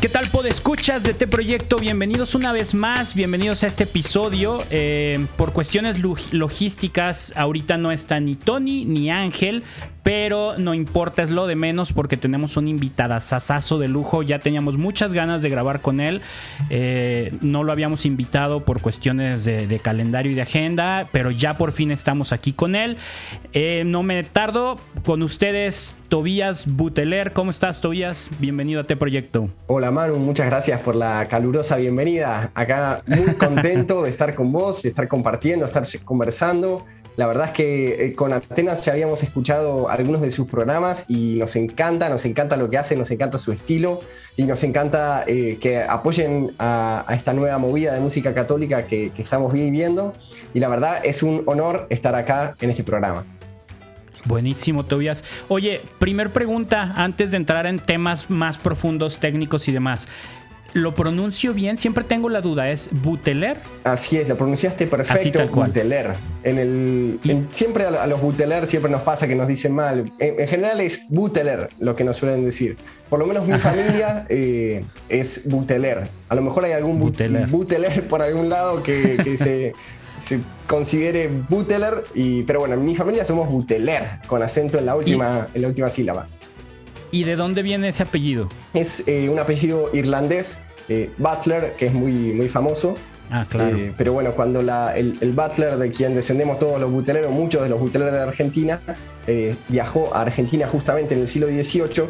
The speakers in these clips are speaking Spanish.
¿Qué tal, escuchas de este proyecto? Bienvenidos una vez más, bienvenidos a este episodio. Eh, por cuestiones logísticas, ahorita no está ni Tony ni Ángel, pero no importa, es lo de menos porque tenemos un invitadazazazo de lujo. Ya teníamos muchas ganas de grabar con él. Eh, no lo habíamos invitado por cuestiones de, calendario y de agenda, pero ya por fin estamos aquí con él. Eh, no me tardo con ustedes. Tobías Buteler, ¿cómo estás Tobías? Bienvenido a este proyecto. Hola Manu, muchas gracias por la calurosa bienvenida. Acá muy contento de estar con vos, de estar compartiendo, de estar conversando. La verdad es que eh, con Atenas ya habíamos escuchado algunos de sus programas y nos encanta, nos encanta lo que hace, nos encanta su estilo y nos encanta eh, que apoyen a, esta nueva movida de música católica que, que estamos viviendo. Y la verdad es un honor estar acá en este programa. Buenísimo, Tobias. Oye, primer pregunta antes de entrar en temas más profundos, técnicos y demás lo pronuncio bien, siempre tengo la duda, ¿es Buteler? Así es, lo pronunciaste perfecto, Buteler. En el, siempre a, los Buteler siempre nos pasa que nos dicen mal. En, general es Buteler lo que nos suelen decir. Por lo menos mi familia eh, es Buteler. A lo mejor hay algún Buteler, por algún lado que, se, considere Buteler, y, pero bueno, en mi familia somos Buteler, con acento en la última, en la última sílaba. ¿Y de dónde viene ese apellido? Es eh, un apellido irlandés, eh, Butler, que es muy, muy famoso. Ah, claro. Eh, pero bueno, cuando el, Butler, de quien descendemos todos los buteleros, muchos de los buteleros de Argentina, viajó a Argentina justamente en el siglo XVIII.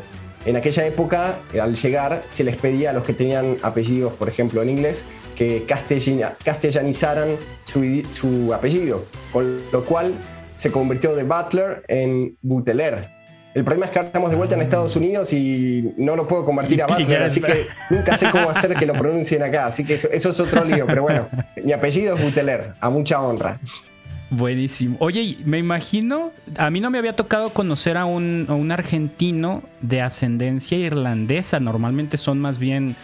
En aquella época, al llegar, se les pedía a los que tenían apellidos, por ejemplo, en inglés, que castellanizaran su, su apellido, con lo cual se convirtió de Butler en Buteler, el problema es que ahora estamos de vuelta en Estados Unidos y no lo puedo convertir a Butler, así que nunca sé cómo hacer que lo pronuncien acá. Así que eso, es otro lío, pero bueno, mi apellido es Buteler, a mucha honra. Buenísimo. Oye, me imagino, a mí no me había tocado conocer a un, a un argentino de ascendencia irlandesa. Normalmente son más bien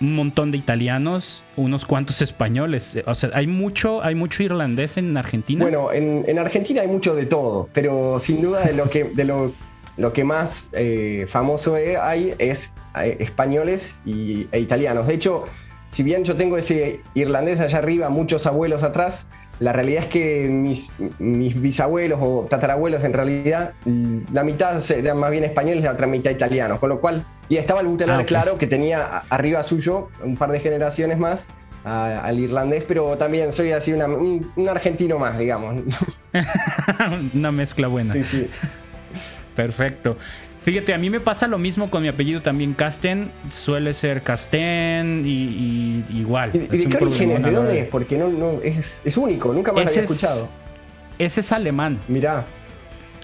un montón de italianos, unos cuantos españoles. O sea, hay mucho, hay mucho irlandés en Argentina. Bueno, en, en Argentina hay mucho de todo, pero sin duda de lo que, de lo lo que más eh, famoso hay es eh, españoles y, e italianos. De hecho, si bien yo tengo ese irlandés allá arriba, muchos abuelos atrás, la realidad es que mis, mis bisabuelos o tatarabuelos en realidad, la mitad eran más bien españoles y la otra mitad italianos, con lo cual, y estaba el butelar ah, claro que tenía arriba suyo un par de generaciones más al irlandés, pero también soy así un, un, argentino más, digamos. una mezcla buena. Sí, sí. Perfecto. Fíjate, a mí me pasa lo mismo con mi apellido también, Casten. Suele ser Casten y, igual. ¿Y, de qué origen es? ¿De dónde es? Porque no, es, único, nunca más lo había escuchado. ese es alemán. Mirá.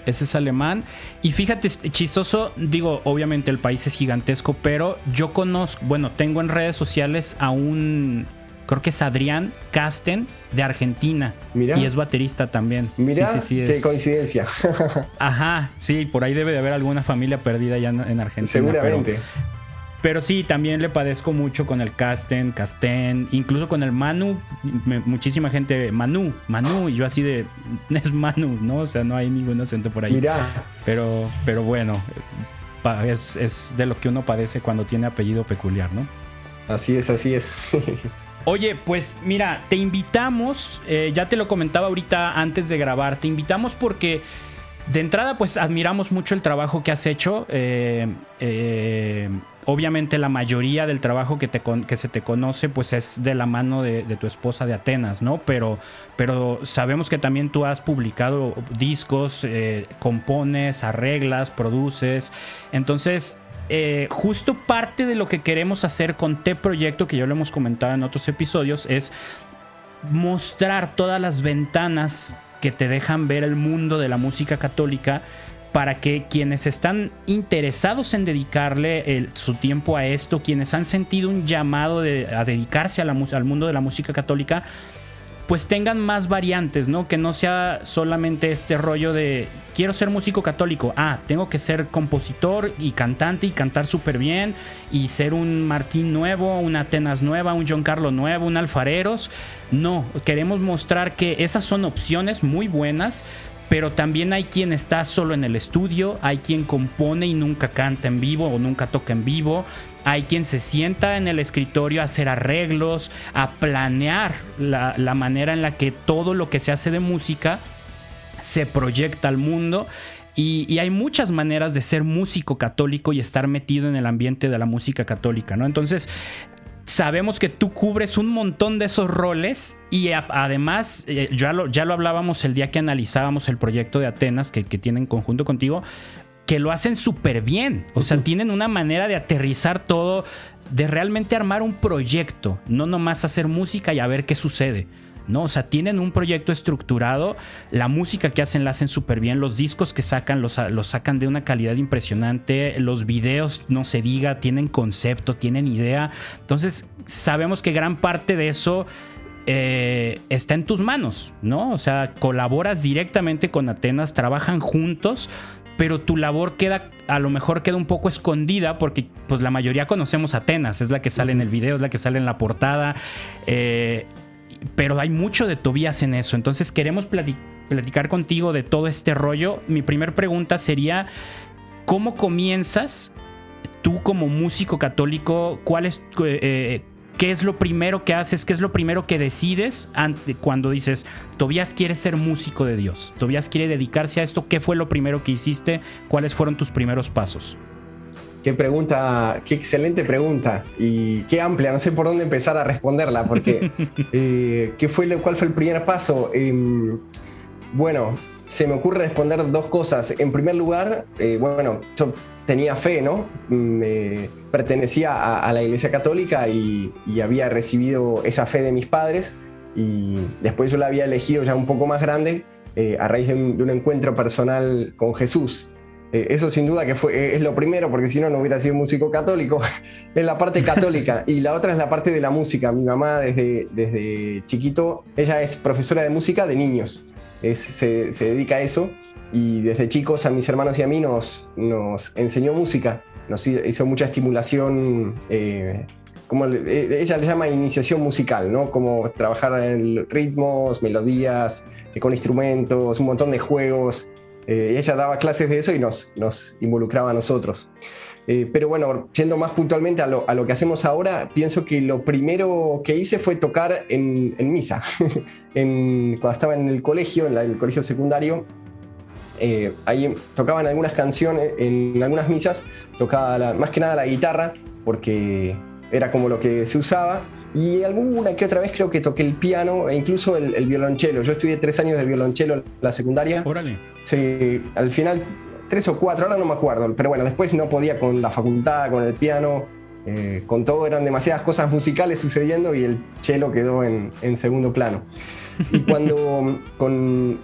Ese es alemán. Y fíjate, chistoso, digo, obviamente el país es gigantesco, pero yo conozco, bueno, tengo en redes sociales a un creo que es Adrián Casten de Argentina. Mira. Y es baterista también. Mira, sí, sí, qué coincidencia. Ajá, sí, por ahí debe de haber alguna familia perdida ya en Argentina. Seguramente. Pero, sí, también le padezco mucho con el Casten, Casten, incluso con el Manu. muchísima gente, Manu, Manu, y yo así de, es Manu, ¿no? O sea, no hay ningún acento por ahí. Mira. Pero, pero bueno, es, es de lo que uno padece cuando tiene apellido peculiar, ¿no? Así es, así es. Oye, pues mira, te invitamos, eh, ya te lo comentaba ahorita antes de grabar, te invitamos porque de entrada pues admiramos mucho el trabajo que has hecho. Eh, eh, obviamente la mayoría del trabajo que, te que, se te conoce pues es de la mano de, tu esposa de Atenas, ¿no? Pero, pero sabemos que también tú has publicado discos, compones, arreglas, produces. Entonces eh, justo parte de lo que queremos hacer con T Proyecto, que ya lo hemos comentado en otros episodios, es mostrar todas las ventanas que te dejan ver el mundo de la música católica para que quienes están interesados en dedicarle su tiempo a esto, quienes han sentido un llamado a dedicarse al mundo de la música católica, pues tengan más variantes, ¿no? Que no sea solamente este rollo de quiero ser músico católico, ah, tengo que ser compositor y cantante y cantar súper bien y ser un Martín nuevo, una Atenas nueva, un John Carlos nuevo, un Alfareros. No, queremos mostrar que esas son opciones muy buenas, pero también hay quien está solo en el estudio, hay quien compone y nunca canta en vivo o nunca toca en vivo, hay quien se sienta en el escritorio a hacer arreglos, a planear la, manera en la que todo lo que se hace de música se proyecta al mundo. Y, y, hay muchas maneras de ser músico católico y estar metido en el ambiente de la música católica, ¿no? Entonces, sabemos que tú cubres un montón de esos roles y además, eh, ya, lo, ya lo hablábamos el día que analizábamos el proyecto de Atenas que, que tienen conjunto contigo, que lo hacen súper bien. O sea, tienen una manera de aterrizar todo, de realmente armar un proyecto, no nomás hacer música y a ver qué sucede. ¿No? O sea, tienen un proyecto estructurado, la música que hacen la hacen súper bien, los discos que sacan los, los, sacan de una calidad impresionante, los videos, no se diga, tienen concepto, tienen idea. Entonces, sabemos que gran parte de eso... Eh, está en tus manos, ¿no? O sea, colaboras directamente con Atenas, trabajan juntos, pero tu labor queda, a lo mejor queda un poco escondida porque pues la mayoría conocemos Atenas, es la que sale en el video, es la que sale en la portada. Eh, pero hay mucho de Tobías en eso. Entonces queremos platicar contigo de todo este rollo. Mi primera pregunta sería, ¿cómo comienzas tú como músico católico? ¿Cuál es, eh, ¿Qué es lo primero que haces? ¿Qué es lo primero que decides cuando dices, Tobías quiere ser músico de Dios? Tobías quiere dedicarse a esto. ¿Qué fue lo primero que hiciste? ¿Cuáles fueron tus primeros pasos? Qué pregunta, qué excelente pregunta y qué amplia, no sé por dónde empezar a responderla, porque eh, ¿qué fue, ¿cuál fue el primer paso? Em, bueno, se me ocurre responder dos cosas. En primer lugar, eh, bueno, yo tenía fe, ¿no? Me pertenecía a, la Iglesia Católica y, había recibido esa fe de mis padres y después yo la había elegido ya un poco más grande eh, a raíz de un encuentro personal con Jesús. Eh, eso sin duda que fue, eh, es lo primero, porque si no, no hubiera sido músico católico. es la parte católica. y la otra es la parte de la música. Mi mamá desde, desde chiquito, ella es profesora de música de niños. se, dedica a eso. Y desde chicos a mis hermanos y a mí nos, nos enseñó música. Nos hizo mucha estimulación. Eh, como ella le llama iniciación musical, ¿no? Como trabajar en ritmos, melodías, con instrumentos, un montón de juegos. Eh, ella daba clases de eso y nos, nos involucraba a nosotros. Eh, pero bueno, yendo más puntualmente a lo, a lo, que hacemos ahora, pienso que lo primero que hice fue tocar en, en misa. en, cuando estaba en el colegio, en el colegio secundario, eh, ahí tocaban algunas canciones, en algunas misas tocaba más que nada la guitarra, porque era como lo que se usaba. Y alguna que otra vez creo que toqué el piano e incluso el, el violonchelo. Yo estudié tres años de violonchelo en la secundaria. Órale. Sí, al final tres o cuatro, ahora no me acuerdo. Pero bueno, después no podía con la facultad, con el piano, eh, con todo. Eran demasiadas cosas musicales sucediendo y el chelo quedó en, en segundo plano. Y cuando con,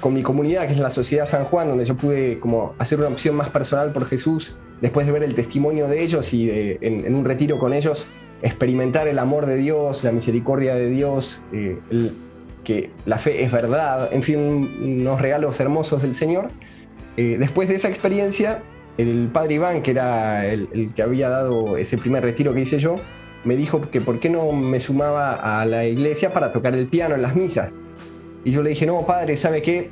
con mi comunidad, que es la Sociedad San Juan, donde yo pude como hacer una opción más personal por Jesús, después de ver el testimonio de ellos y de, en, en un retiro con ellos, experimentar el amor de Dios, la misericordia de Dios, eh, que la fe es verdad, en fin, unos regalos hermosos del Señor. Eh, después de esa experiencia, el padre Iván, que era el, que había dado ese primer retiro que hice yo, me dijo que por qué no me sumaba a la iglesia para tocar el piano en las misas. Y yo le dije, no, padre, ¿sabe qué?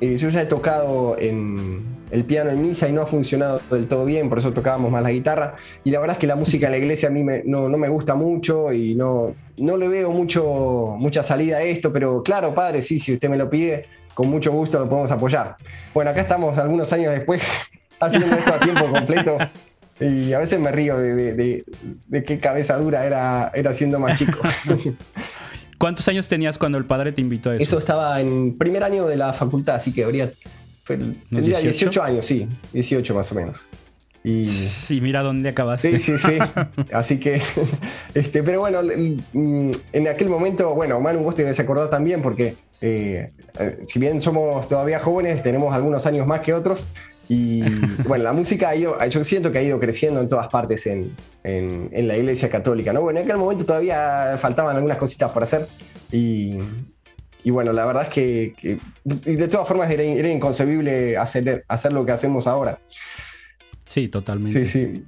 Eh, yo ya he tocado en, el piano en misa y no ha funcionado del todo bien, por eso tocábamos más la guitarra. Y la verdad es que la música en la iglesia a mí no, me gusta mucho y no, no le veo mucho, mucha salida a esto, pero claro, padre, sí, si usted me lo pide, con mucho gusto lo podemos apoyar. Bueno, acá estamos algunos años después haciendo esto a tiempo completo. Y a veces me río de, qué cabeza dura era, era siendo más chico. ¿Cuántos años tenías cuando el padre te invitó a eso? Eso estaba en primer año de la facultad, así que habría tendría 18? años, sí, 18 más o menos. Y sí, mira dónde acabaste. Sí, sí, sí. Así que, este, pero bueno, mm, en aquel momento, bueno, Manu, vos te debes acordar también, porque eh, eh, si bien somos todavía jóvenes, tenemos algunos años más que otros. Y bueno, la música ha ido, yo siento que ha ido creciendo en todas partes en, en, en la iglesia católica, ¿no? Bueno, en aquel momento todavía faltaban algunas cositas por hacer. Y, y bueno, la verdad es que, de todas formas era, inconcebible hacer, hacer lo que hacemos ahora. Sí, totalmente. Sí, sí.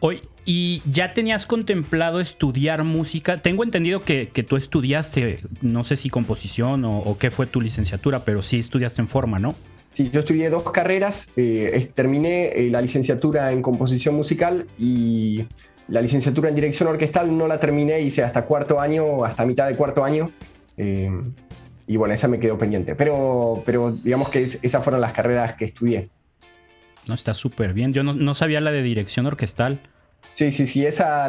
Hoy, ¿y ya tenías contemplado estudiar música? Tengo entendido que, tú estudiaste, no sé si composición o, qué fue tu licenciatura, pero sí estudiaste en forma, ¿no? Sí, yo estudié dos carreras. Eh, terminé eh, la licenciatura en composición musical y la licenciatura en dirección orquestal no la terminé, hice hasta cuarto año, hasta mitad de cuarto año. Eh, y bueno, esa me quedó pendiente. Pero, pero digamos que esas fueron las carreras que estudié. No, está súper bien. Yo no, no, sabía la de dirección orquestal. Sí, sí, sí, esa,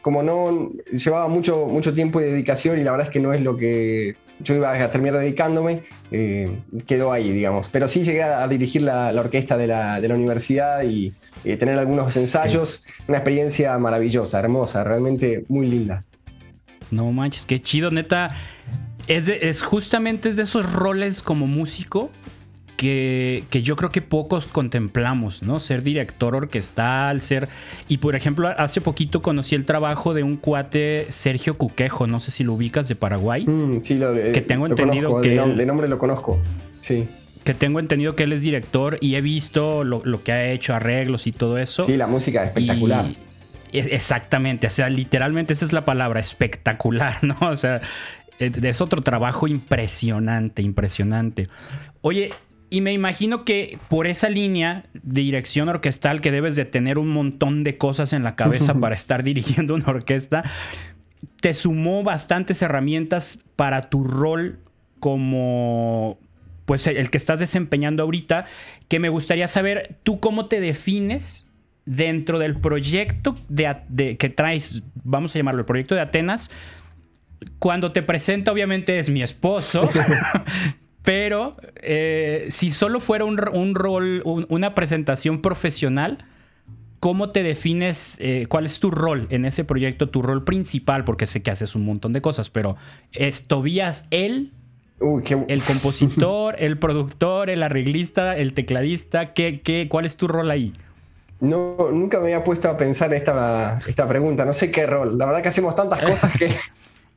como no llevaba mucho, mucho tiempo y dedicación y la verdad es que no es lo que yo iba a terminar dedicándome, eh, quedó ahí, digamos. Pero sí llegué a dirigir la, orquesta de la, universidad y eh, tener algunos ensayos, una experiencia maravillosa, hermosa, realmente muy linda. No manches, qué chido, neta. Es, es justamente es de esos roles como músico que, yo creo que pocos contemplamos, ¿no? Ser director orquestal, ser... Y por ejemplo, hace poquito conocí el trabajo de un cuate, Sergio Cuquejo, no sé si lo ubicas de Paraguay. Mm, sí, lo, que tengo entendido que... De, nombre lo conozco, sí. Que tengo entendido que él es director y he visto lo, que ha hecho, arreglos y todo eso. Sí, la música es espectacular. exactamente, o sea, literalmente esa es la palabra, espectacular, ¿no? O sea, es otro trabajo impresionante, impresionante. Oye, y me imagino que por esa línea de dirección orquestal que debes de tener un montón de cosas en la cabeza para estar dirigiendo una orquesta, te sumó bastantes herramientas para tu rol como pues el que estás desempeñando ahorita, que me gustaría saber tú cómo te defines dentro del proyecto de, que traes, vamos a llamarlo el proyecto de Atenas, cuando te presenta, obviamente es mi esposo, Pero eh, si solo fuera un, rol, una presentación profesional, ¿cómo te defines? Eh, ¿Cuál es tu rol en ese proyecto? Tu rol principal, porque sé que haces un montón de cosas, pero ¿es Tobías él? El compositor, el productor, el arreglista, el tecladista, ¿qué, qué, cuál es tu rol ahí? No, nunca me había puesto a pensar esta, esta pregunta, no sé qué rol. La verdad que hacemos tantas cosas que,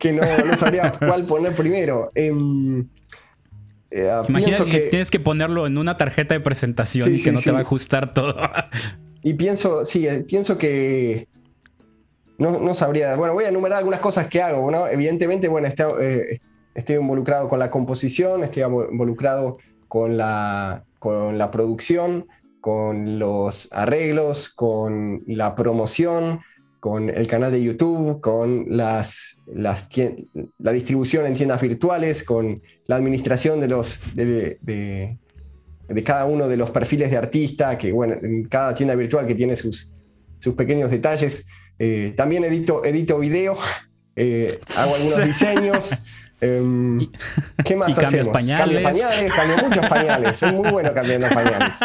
que no, no, sabría cuál poner primero. Em, eh, Imagina que, tienes que ponerlo en una tarjeta de presentación y que no te va a ajustar todo. y pienso, sí, eh, pienso que no, sabría. Bueno, voy a enumerar algunas cosas que hago, ¿no? Evidentemente, bueno, eh, estoy, involucrado con la composición, estoy involucrado con la, con la producción, con los arreglos, con la promoción, con el canal de YouTube, con las, las la distribución en tiendas virtuales, con la administración de, los, de, de, cada uno de los perfiles de artista, que bueno, en cada tienda virtual que tiene sus, sus pequeños detalles. Eh, también edito, edito video, eh, hago algunos diseños. Em, ¿Qué más hacemos? Pañales. Cambio pañales, cambio muchos pañales. Soy muy bueno cambiando pañales.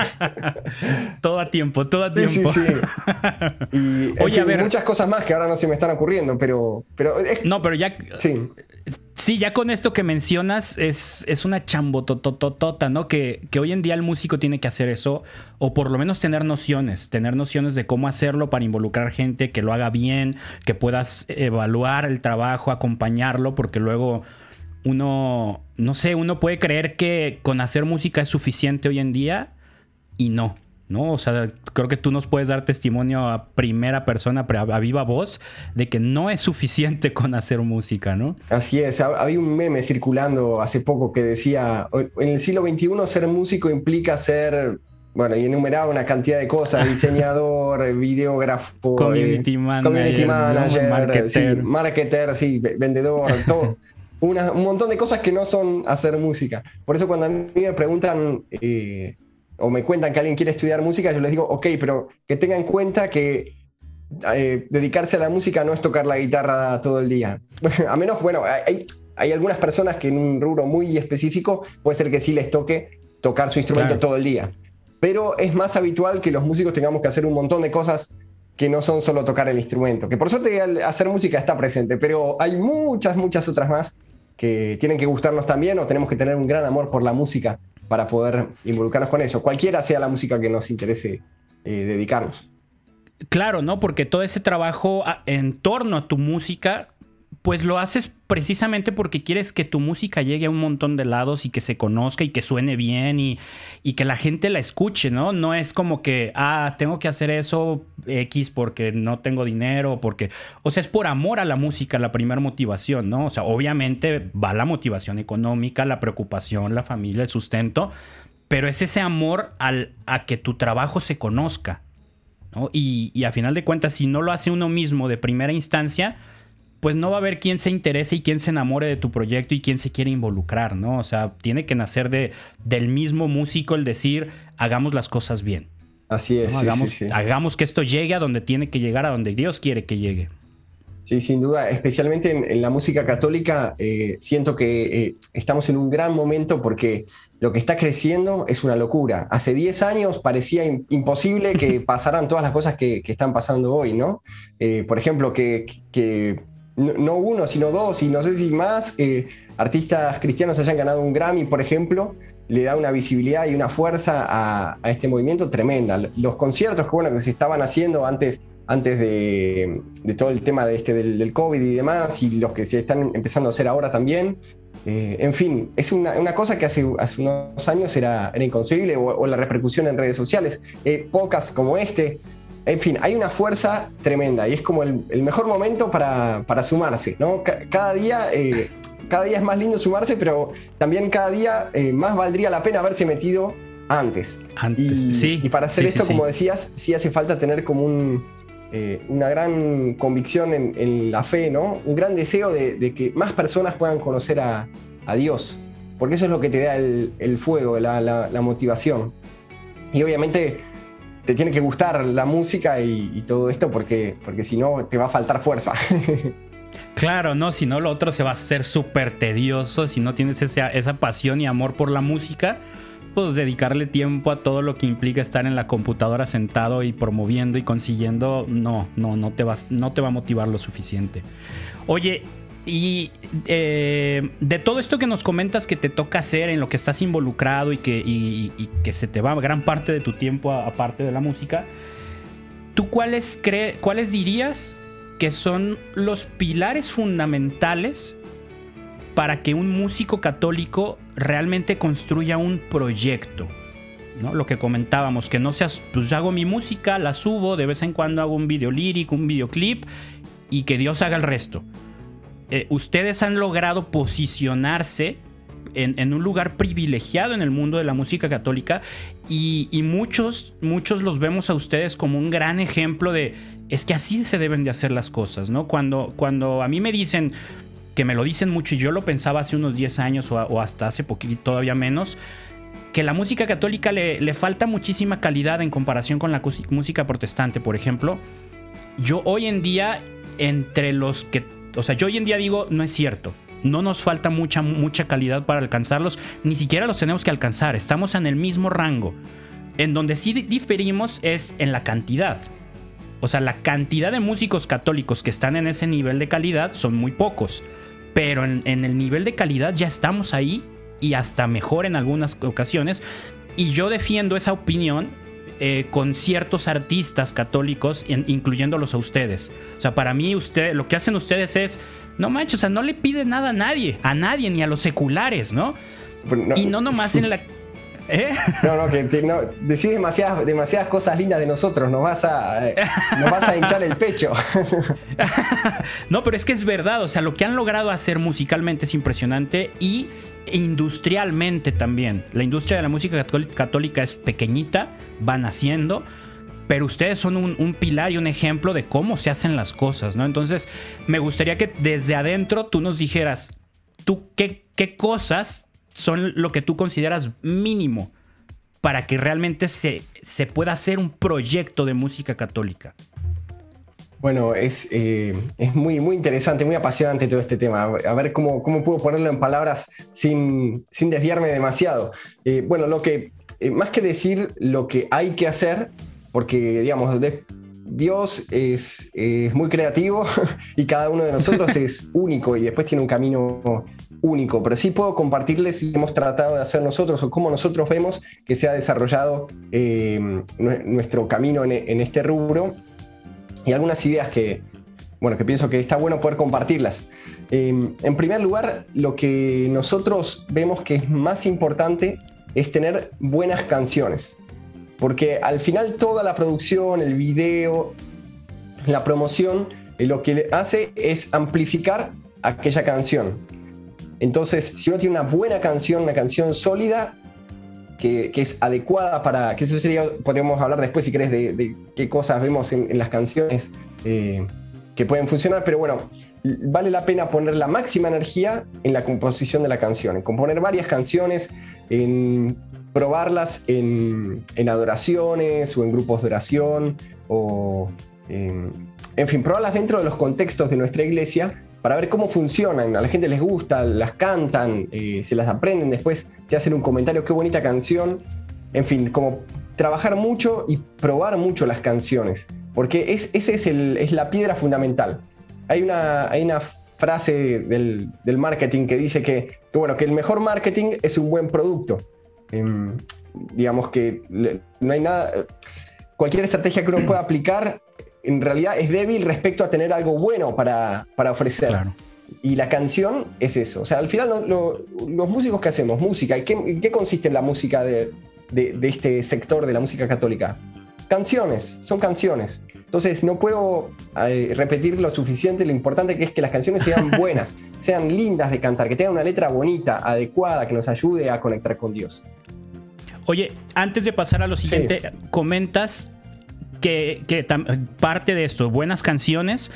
todo a tiempo, todo a tiempo. Sí, sí, Y Oye, a ver. muchas cosas más que ahora no se me están ocurriendo, pero. pero No, pero ya. Sí. Sí, ya con esto que mencionas es, es una chambotototota, ¿no? Que, que hoy en día el músico tiene que hacer eso, o por lo menos tener nociones, tener nociones de cómo hacerlo para involucrar gente, que lo haga bien, que puedas evaluar el trabajo, acompañarlo, porque luego uno, no sé, uno puede creer que con hacer música es suficiente hoy en día y no. ¿no? O sea, creo que tú nos puedes dar testimonio a primera persona, a viva voz, de que no es suficiente con hacer música, ¿no? Así es, había un meme circulando hace poco que decía, en el siglo XXI ser músico implica ser, bueno, y enumeraba una cantidad de cosas, diseñador, videógrafo, community eh, manager, marketer. marketer, sí, vendedor, todo un montón de cosas que no son hacer música. Por eso cuando a mí me preguntan eh, o me cuentan que alguien quiere estudiar música, yo les digo, ok, pero que tengan en cuenta que eh, dedicarse a la música no es tocar la guitarra todo el día. a menos, bueno, hay, hay, algunas personas que en un rubro muy específico puede ser que sí les toque tocar su instrumento todo el día. Pero es más habitual que los músicos tengamos que hacer un montón de cosas que no son solo tocar el instrumento. Que por suerte hacer música está presente, pero hay muchas, muchas otras más que tienen que gustarnos también o tenemos que tener un gran amor por la música para poder involucrarnos con eso, cualquiera sea la música que nos interese eh, dedicarnos. Claro, ¿no? Porque todo ese trabajo en torno a tu música pues lo haces precisamente porque quieres que tu música llegue a un montón de lados y que se conozca y que suene bien y, y, que la gente la escuche, ¿no? No es como que, ah, tengo que hacer eso X porque no tengo dinero, porque, o sea, es por amor a la música la primera motivación, ¿no? O sea, obviamente va la motivación económica, la preocupación, la familia, el sustento, pero es ese amor al, a que tu trabajo se conozca, ¿no? Y, y a final de cuentas, si no lo hace uno mismo de primera instancia, pues no va a haber quien se interese y quien se enamore de tu proyecto y quien se quiere involucrar, ¿no? O sea, tiene que nacer de, del mismo músico el decir, hagamos las cosas bien. Así es. Hagamos, hagamos que esto llegue a donde tiene que llegar, a donde Dios quiere que llegue. Sí, sin duda, especialmente en, la música católica, eh, siento que eh, estamos en un gran momento porque lo que está creciendo es una locura. Hace 10 años parecía imposible que pasaran todas las cosas que, están pasando hoy, ¿no? Eh, por ejemplo, que, que no uno, sino dos, y no sé si más, artistas cristianos hayan ganado un Grammy, por ejemplo, le da una visibilidad y una fuerza a, este movimiento tremenda. Los conciertos que, bueno, que se estaban haciendo antes, antes de, todo el tema de este, del, COVID y demás, y los que se están empezando a hacer ahora también. Eh, en fin, es una, cosa que hace, hace, unos años era, era inconcebible, o, la repercusión en redes sociales. Eh, podcasts como este, en fin, hay una fuerza tremenda y es como el, mejor momento para, sumarse, ¿no? Cada día, eh, cada día es más lindo sumarse, pero también cada día eh, más valdría la pena haberse metido antes. Antes, y, sí. Y para hacer esto, como decías, sí hace falta tener como eh, una gran convicción en, la fe, ¿no? Un gran deseo de, que más personas puedan conocer a, Dios, porque eso es lo que te da el, fuego, la, la motivación. Y obviamente te tiene que gustar la música y, todo esto porque, porque si no te va a faltar fuerza. Claro, no, si no lo otro se va a hacer súper tedioso, si no tienes esa, esa pasión y amor por la música, pues dedicarle tiempo a todo lo que implica estar en la computadora sentado y promoviendo y consiguiendo, no, no, no te, vas, no te va a motivar lo suficiente. Oye, y eh, de todo esto que nos comentas que te toca hacer, en lo que estás involucrado y que, se te va gran parte de tu tiempo aparte de la música, ¿tú cuáles, cuáles dirías que son los pilares fundamentales para que un músico católico realmente construya un proyecto? ¿no? Lo que comentábamos, que no seas, pues hago mi música, la subo, de vez en cuando hago un video lírico, un videoclip y que Dios haga el resto. Eh, ustedes han logrado posicionarse en, un lugar privilegiado en el mundo de la música católica y, muchos, muchos los vemos a ustedes como un gran ejemplo de es que así se deben de hacer las cosas, ¿no? Cuando, cuando a mí me dicen, que me lo dicen mucho y yo lo pensaba hace unos 10 años o, hasta hace poquito, todavía menos, que la música católica le, le falta muchísima calidad en comparación con la música protestante, por ejemplo. Yo hoy en día, entre los que o sea, yo hoy en día digo, no es cierto. No nos falta mucha, mucha calidad para alcanzarlos, ni siquiera los tenemos que alcanzar. Estamos en el mismo rango. En donde sí diferimos es en la cantidad. O sea, la cantidad de músicos católicos que están en ese nivel de calidad son muy pocos. Pero en, el nivel de calidad ya estamos ahí y hasta mejor en algunas ocasiones. Y yo defiendo esa opinión eh, con ciertos artistas católicos, incluyéndolos a ustedes. O sea, para mí, usted, lo que hacen ustedes es, no manches, o sea, no le piden nada a nadie, a nadie, ni a los seculares, ¿no? Y no nomás en la. ¿Eh? No, no, que no, decís demasiadas, demasiadas cosas lindas de nosotros, nos vas a, eh, nos vas a hinchar el pecho. no, pero es que es verdad, o sea, lo que han logrado hacer musicalmente es impresionante y industrialmente también. La industria de la música católica es pequeñita, van haciendo, pero ustedes son un, pilar y un ejemplo de cómo se hacen las cosas, ¿no? Entonces, me gustaría que desde adentro tú nos dijeras, tú qué, qué cosas son lo que tú consideras mínimo para que realmente se, se pueda hacer un proyecto de música católica. Bueno, es, eh, es muy, muy interesante, muy apasionante todo este tema. A ver cómo, cómo puedo ponerlo en palabras sin, sin desviarme demasiado. Eh, bueno, lo que, eh, más que decir lo que hay que hacer, porque, digamos, Dios es, es, muy creativo y cada uno de nosotros es único y después tiene un camino único, pero sí puedo compartirles si hemos tratado de hacer nosotros o cómo nosotros vemos que se ha desarrollado nuestro camino en, en este rubro y algunas ideas que, bueno, que pienso que está bueno poder compartirlas. Em, en primer lugar, lo que nosotros vemos que es más importante es tener buenas canciones. Porque al final toda la producción, el video, la promoción, eh, lo que hace es amplificar aquella canción. Entonces, si uno tiene una buena canción, una canción sólida, que, es adecuada para, que eso sería, podríamos hablar después si querés de, qué cosas vemos en, las canciones eh, que pueden funcionar, pero bueno, vale la pena poner la máxima energía en la composición de la canción, en componer varias canciones, en probarlas en, adoraciones o en grupos de oración, o en, en fin, probarlas dentro de los contextos de nuestra iglesia para ver cómo funcionan. A la gente les gusta, las cantan, eh, se las aprenden, después te hacen un comentario, qué bonita canción. En fin, como trabajar mucho y probar mucho las canciones, porque es, esa es, es, la piedra fundamental. Hay una, hay una frase del, del marketing que dice que, bueno, que el mejor marketing es un buen producto. Em, digamos que no hay nada, cualquier estrategia que uno pueda aplicar en realidad es débil respecto a tener algo bueno para, para ofrecer. Y la canción es eso. O sea, al final los músicos que hacemos, música, ¿y qué, qué consiste en la música de, de, este sector de la música católica? Canciones, son canciones. Entonces no puedo eh, repetir lo suficiente, lo importante que es que las canciones sean buenas, sean lindas de cantar, que tengan una letra bonita, adecuada, que nos ayude a conectar con Dios. Oye, antes de pasar a lo siguiente, comentas que, parte de esto, buenas canciones,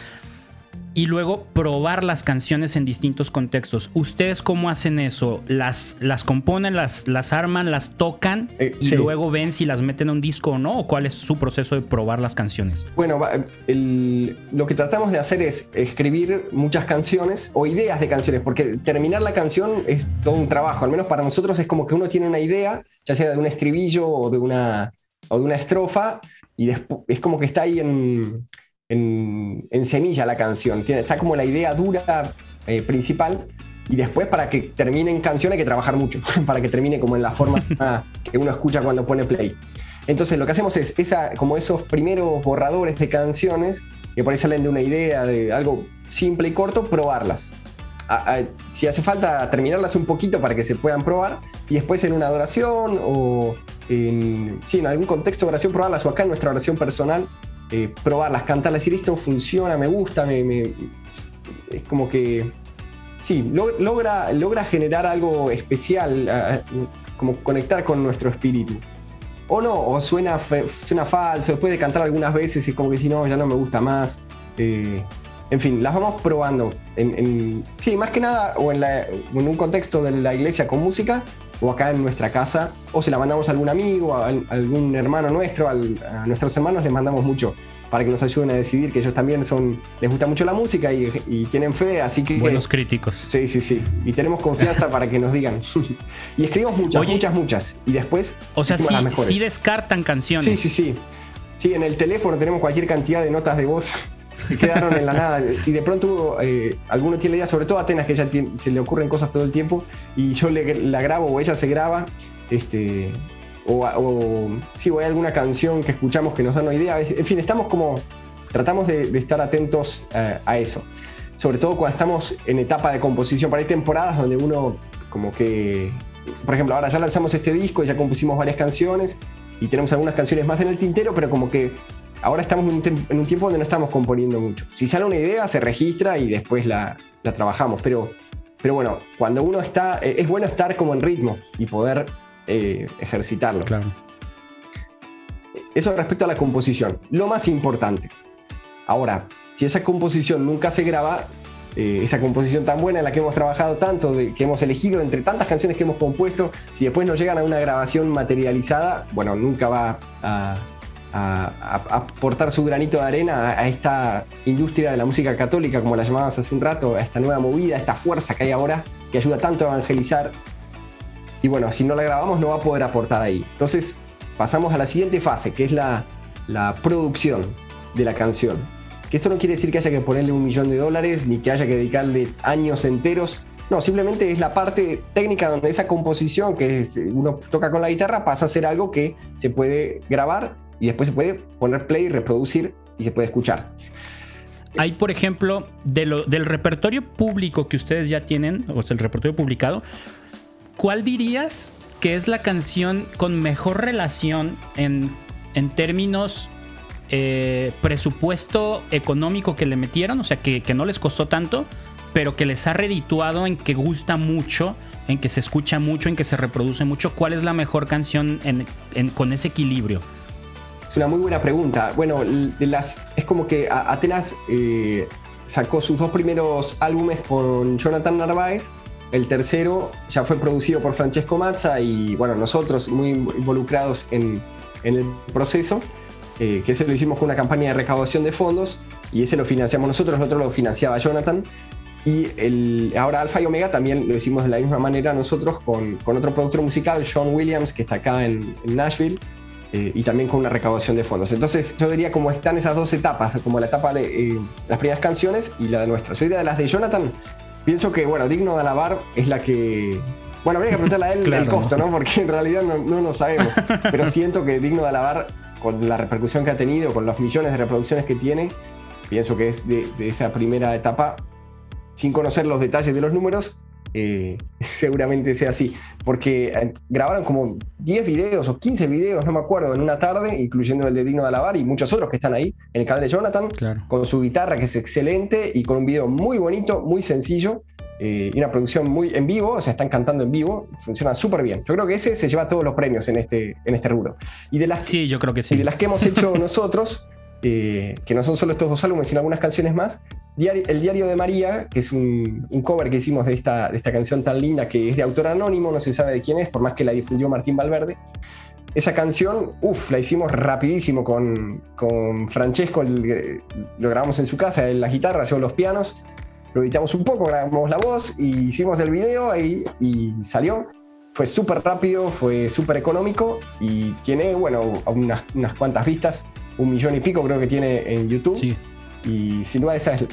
y luego probar las canciones en distintos contextos. ¿Ustedes cómo hacen eso? ¿Las, las componen, las, las arman, las tocan eh, y luego ven si las meten a un disco o no? ¿O cuál es su proceso de probar las canciones? Bueno, lo que tratamos de hacer es escribir muchas canciones o ideas de canciones, porque terminar la canción es todo un trabajo. Al menos para nosotros es como que uno tiene una idea, ya sea de un estribillo o de una, o de una estrofa, y es como que está ahí en en, semilla la canción. Tiene, está como la idea dura eh, principal y después para que termine en canción hay que trabajar mucho, para que termine como en la forma que uno escucha cuando pone play. Entonces lo que hacemos es esa, como esos primeros borradores de canciones que por ahí salen de una idea, de algo simple y corto, probarlas. Si hace falta terminarlas un poquito para que se puedan probar y después en una adoración o en, sí, en algún contexto de oración probarlas o acá en nuestra oración personal eh, probarlas, cantarlas, decir esto funciona, me gusta, me, es como que, sí, logra, logra generar algo especial, como conectar con nuestro espíritu. O no, o suena, suena falso, después de cantar algunas veces es como que si no, ya no me gusta más. Eh, en fin, las vamos probando. En, sí, más que nada, o en, en, un contexto de la iglesia con música, o acá en nuestra casa, o se la mandamos a algún amigo, a, algún hermano nuestro, a nuestros hermanos les mandamos mucho para que nos ayuden a decidir que ellos también son les gusta mucho la música y, tienen fe, así que buenos críticos. Sí, sí, sí, y tenemos confianza para que nos digan. y escribimos muchas, muchas, muchas y después o sea, sí, descartan canciones. Sí, sí, sí. Sí, en el teléfono tenemos cualquier cantidad de notas de voz quedaron en la nada. Y de pronto eh, alguno tiene la idea, sobre todo a Atenas, que ella se le ocurren cosas todo el tiempo, y yo la grabo o ella se graba. Este, o, o, sí, o hay alguna canción que escuchamos que nos da una idea. En fin, estamos como. Tratamos de, estar atentos eh, a eso. Sobre todo cuando estamos en etapa de composición. Para hay temporadas donde uno, como que. Por ejemplo, ahora ya lanzamos este disco, ya compusimos varias canciones y tenemos algunas canciones más en el tintero, pero como que ahora estamos en un, tiempo donde no estamos componiendo mucho. Si sale una idea, se registra y después la, trabajamos. Pero, pero bueno, cuando uno está, eh, es bueno estar como en ritmo y poder eh, ejercitarlo. Claro. Eso respecto a la composición. Lo más importante. Ahora, si esa composición nunca se graba, eh, esa composición tan buena en la que hemos trabajado tanto, de, que hemos elegido entre tantas canciones que hemos compuesto, si después nos llegan a una grabación materializada, bueno, nunca va a, aportar su granito de arena a, esta industria de la música católica, como la llamabas hace un rato, a esta nueva movida, a esta fuerza que hay ahora, que ayuda tanto a evangelizar. Y bueno, si no la grabamos no va a poder aportar ahí. Entonces pasamos a la siguiente fase, que es la, la producción de la canción. Que esto no quiere decir que haya que ponerle un millón de dólares ni que haya que dedicarle años enteros. No, simplemente es la parte técnica donde esa composición que uno toca con la guitarra pasa a ser algo que se puede grabar y después se puede poner play, reproducir y se puede escuchar. hay, por ejemplo, del repertorio público que ustedes ya tienen, o sea, el repertorio publicado, ¿cuál dirías que es la canción con mejor relación en, en términos eh, presupuesto económico que le metieron? O sea, que, no les costó tanto, pero que les ha redituado en que gusta mucho, en que se escucha mucho, en que se reproduce mucho. ¿Cuál es la mejor canción con ese equilibrio? Es una muy buena pregunta. Bueno, las, es como que Atenas eh, sacó sus dos primeros álbumes con Jonathan Narváez. El tercero ya fue producido por Francesco Mazza y bueno, nosotros muy involucrados en, el proceso, eh, que ese lo hicimos con una campaña de recaudación de fondos y ese lo financiamos nosotros, el otro lo financiaba Jonathan. Y el, ahora Alfa y Omega también lo hicimos de la misma manera nosotros con, con otro productor musical, Sean Williams, que está acá en Nashville eh, y también con una recaudación de fondos. Entonces yo diría como están esas dos etapas, como la etapa de eh, las primeras canciones y la de nuestra. Yo diría de las de Jonathan, pienso que, bueno, Digno de Alabar es la que... Bueno, habría que preguntarle a él el costo, ¿no? Porque en realidad no, no lo sabemos. Pero siento que Digno de Alabar, con la repercusión que ha tenido, con los millones de reproducciones que tiene, pienso que es de, de esa primera etapa, sin conocer los detalles de los números, eh, seguramente sea así, porque eh, grabaron como 10 videos o 15 videos, no me acuerdo, en una tarde, incluyendo el de Digno de Alabar y muchos otros que están ahí en el canal de Jonathan, con su guitarra que es excelente y con un video muy bonito, muy sencillo. Eh, y una producción muy en vivo, o sea, están cantando en vivo, funciona súper bien. Yo creo que ese se lleva todos los premios en este, en este rubro. Y de las, sí, yo creo que sí. Y de las que hemos hecho nosotros, que no son solo estos dos álbumes, sino algunas canciones más, el Diario de María, que es un, cover que hicimos de esta, de esta canción tan linda, que es de autor anónimo, no se sabe de quién es, por más que la difundió Martín Valverde. Esa canción, uff, la hicimos rapidísimo con, con Francesco, lo grabamos en su casa, en la guitarra, yo los pianos, lo editamos un poco, grabamos la voz y hicimos el video y, y salió. Fue súper rápido, fue súper económico y tiene, bueno, unas, unas cuantas vistas, un millón y pico creo que tiene en YouTube. Sí. Y sin duda esa es,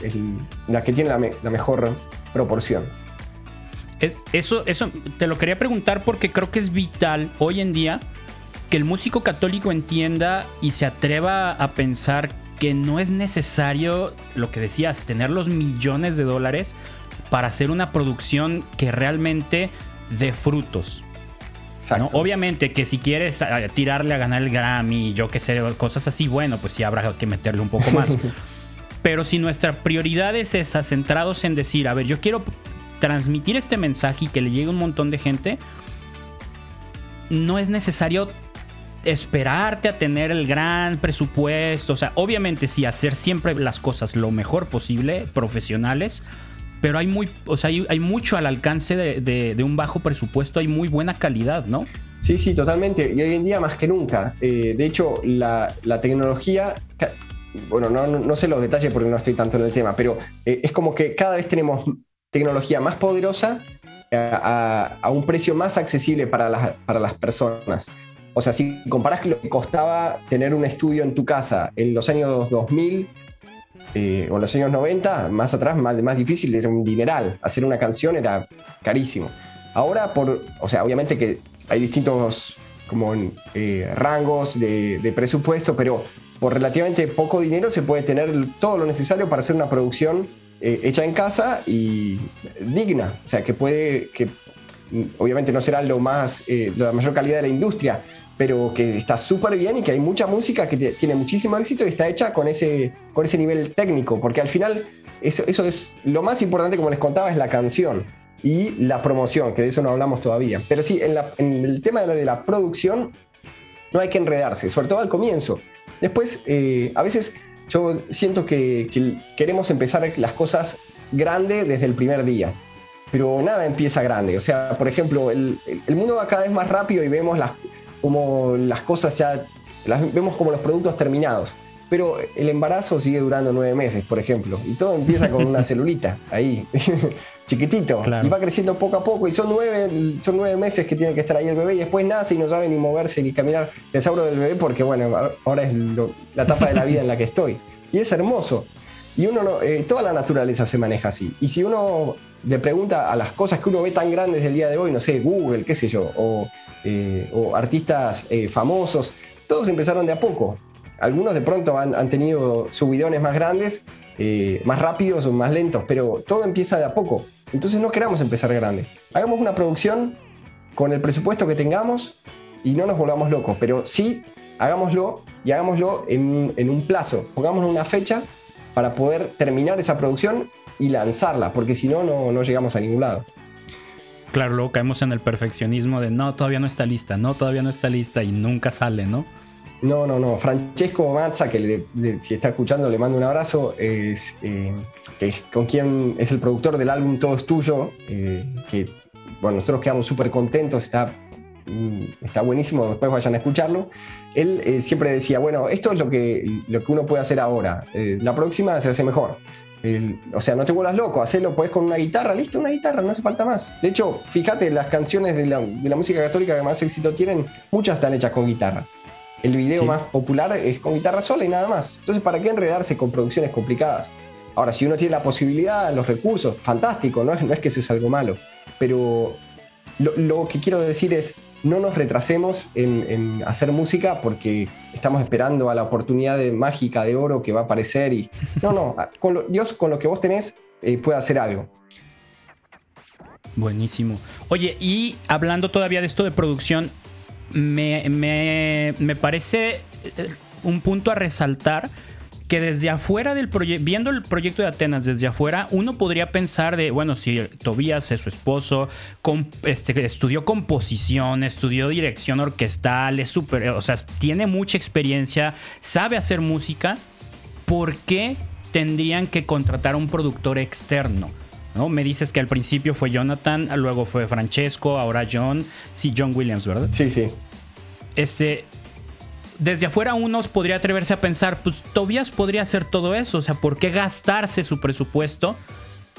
la que tiene la, mejor proporción. Es, eso, eso te lo quería preguntar porque creo que es vital hoy en día que el músico católico entienda y se atreva a pensar que no es necesario, lo que decías, tener los millones de dólares para hacer una producción que realmente dé frutos. Obviamente que si quieres eh, tirarle a ganar el Grammy, yo qué sé, cosas así, bueno, pues sí habrá que meterle un poco más. Pero si nuestra prioridad es esa, centrados en decir, a ver, yo quiero transmitir este mensaje y que le llegue a un montón de gente, no es necesario esperarte a tener el gran presupuesto. O sea, obviamente sí, hacer siempre las cosas lo mejor posible, profesionales. Pero hay, muy, o sea, hay, mucho al alcance de, un bajo presupuesto, hay muy buena calidad, ¿no? Sí, sí, totalmente. Y hoy en día más que nunca. Eh, de hecho, la, la tecnología bueno, no, sé los detalles porque no estoy tanto en el tema, pero eh, es como que cada vez tenemos tecnología más poderosa eh, a, un precio más accesible para las, para las personas. O sea, si comparas lo que costaba tener un estudio en tu casa en los años 2000 eh, o los años 90, más atrás, más, difícil, era un dineral. Hacer una canción era carísimo. Ahora, por, o sea, obviamente que hay distintos como rangos de, de presupuesto, pero por relativamente poco dinero se puede tener todo lo necesario para hacer una producción eh, hecha en casa y digna. O sea, que puede, que mm, obviamente no será lo más, eh, la mayor calidad de la industria, pero que está súper bien y que hay mucha música que tiene muchísimo éxito y está hecha con ese, con ese nivel técnico, porque al final eso, eso es lo más importante, como les contaba, es la canción y la promoción, que de eso no hablamos todavía. Pero sí, en, en el tema de la, de la producción no hay que enredarse, sobre todo al comienzo. Después, eh, a veces yo siento que, queremos empezar las cosas grande desde el primer día, pero nada empieza grande. O sea, por ejemplo, el, mundo va cada vez más rápido y vemos las, como las cosas ya, las, vemos como los productos terminados. Pero el embarazo sigue durando nueve meses, por ejemplo, y todo empieza con una celulita ahí, chiquitito, y va creciendo poco a poco, y son nueve, son nueve meses que tiene que estar ahí el bebé, y después nace y no sabe ni moverse ni caminar. Les hablo del bebé porque, bueno, ahora es la etapa de la vida en la que estoy. Y es hermoso. Y uno no, eh, toda la naturaleza se maneja así. Y si uno le pregunta a las cosas que uno ve tan grandes del día de hoy, no sé, Google, qué sé yo, o, eh, artistas eh, famosos, todos empezaron de a poco algunos de pronto han, tenido subidones más grandes, eh, más rápidos o más lentos, pero todo empieza de a poco. Entonces no queramos empezar grande. Hagamos una producción con el presupuesto que tengamos y no nos volvamos locos, pero sí hagámoslo y hagámoslo en, un plazo. Pongámonos una fecha para poder terminar esa producción y lanzarla, porque si no, no llegamos a ningún lado. Claro, luego caemos en el perfeccionismo de no, todavía no está lista, no, todavía no está lista y nunca sale, ¿no? No, no, no. Francesco Mazza, que si está escuchando le mando un abrazo, es, eh, con quien es el productor del álbum Todo es Tuyo, eh, que bueno, nosotros quedamos súper contentos, está, mm, está buenísimo, después vayan a escucharlo. Él eh, siempre decía, bueno, esto es lo que, lo que uno puede hacer ahora, la próxima se hace mejor o sea, no te vuelvas loco, hacelo, podés con una guitarra, listo, una guitarra, no hace falta más. De hecho, fíjate, las canciones de la, música católica que más éxito tienen, muchas están hechas con guitarra. El video más popular es con guitarra sola y nada más. Entonces, ¿para qué enredarse con producciones complicadas? Ahora, si uno tiene la posibilidad, los recursos, fantástico, no es, no es que eso es algo malo. Pero lo que quiero decir es, no nos retrasemos en, hacer música porque estamos esperando a la oportunidad de, mágica de oro que va a aparecer y no, no, con Dios con lo que vos tenés eh, puede hacer algo. Buenísimo. Oye, y hablando todavía de esto de producción, me, me parece eh, un punto a resaltar que desde afuera del proyecto, viendo el proyecto de Atenas desde afuera, uno podría pensar de, bueno, si Tobías es su esposo, este, estudió composición, estudió dirección orquestal, es súper, o sea, tiene mucha experiencia, sabe hacer música, ¿por qué tendrían que contratar a un productor externo? ¿No? Me dices que al principio fue Jonathan, luego fue Francesco, ahora John, sí, John Williams, ¿verdad? Sí, sí. Este, desde afuera uno podría atreverse a pensar, pues Tobias podría hacer todo eso, o sea, ¿por qué gastarse su presupuesto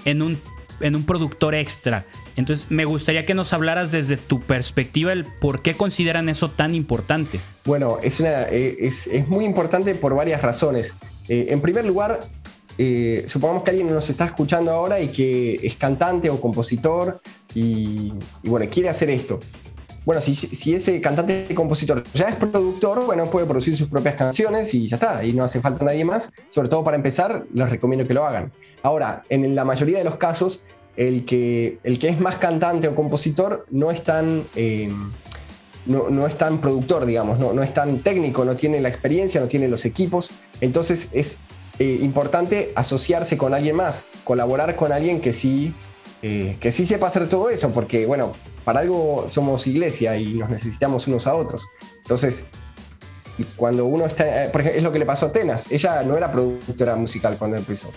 en un, en un productor extra? Entonces, me gustaría que nos hablaras desde tu perspectiva el por qué consideran eso tan importante. Bueno, es, una, eh, es, muy importante por varias razones. Eh, en primer lugar, eh, supongamos que alguien nos está escuchando ahora y que es cantante o compositor y, y bueno, quiere hacer esto bueno, si, ese cantante y compositor ya es productor, bueno, puede producir sus propias canciones y ya está, y no hace falta nadie más. Sobre todo para empezar, les recomiendo que lo hagan. Ahora, en la mayoría de los casos, el que, el que es más cantante o compositor no es tan, eh, no, es tan productor, digamos, no, no es tan técnico, no tiene la experiencia, no tiene los equipos. Entonces es eh, importante asociarse con alguien más, colaborar con alguien que sí, eh, que sí sepa hacer todo eso, porque, bueno, para algo somos iglesia y nos necesitamos unos a otros. Entonces, cuando uno está, eh, por ejemplo, es lo que le pasó a Atenas, ella no era productora musical cuando empezó.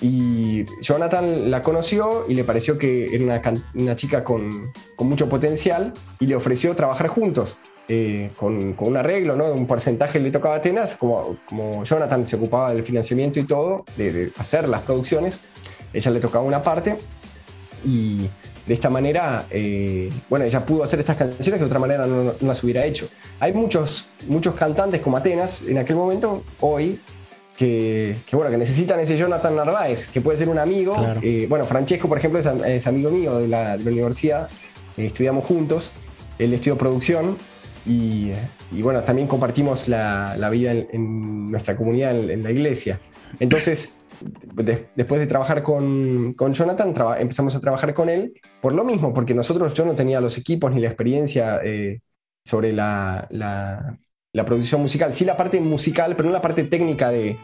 Y Jonathan la conoció y le pareció que era una, chica con, mucho potencial y le ofreció trabajar juntos. Eh, con, un arreglo, ¿no? Un porcentaje le tocaba a Atenas, como, como Jonathan se ocupaba del financiamiento y todo, de, de hacer las producciones, ella le tocaba una parte y de esta manera, eh, bueno, ella pudo hacer estas canciones que de otra manera no, las hubiera hecho. Hay muchos, muchos cantantes como Atenas en aquel momento, hoy, que, bueno, que necesitan ese Jonathan Narváez, que puede ser un amigo. Eh, bueno, Francesco, por ejemplo, es, amigo mío de la, universidad, eh, estudiamos juntos, él estudió producción y, bueno, también compartimos la, vida en, nuestra comunidad, en la iglesia. Entonces, después de trabajar con, Jonathan, empezamos a trabajar con él por lo mismo, porque nosotros, yo no tenía los equipos ni la experiencia eh, sobre la, producción musical. Sí la parte musical, pero no la parte técnica de,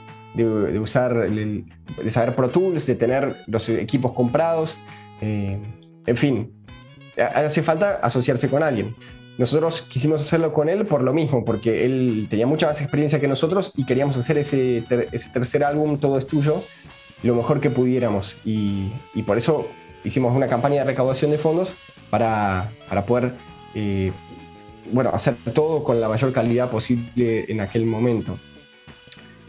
usar, de saber Pro Tools, de tener los equipos comprados. Eh, en fin, hace falta asociarse con alguien. Nosotros quisimos hacerlo con él por lo mismo, porque él tenía mucha más experiencia que nosotros y queríamos hacer ese, tercer álbum, Todo es tuyo, lo mejor que pudiéramos. Y, por eso hicimos una campaña de recaudación de fondos para, para poder eh, bueno, hacer todo con la mayor calidad posible en aquel momento.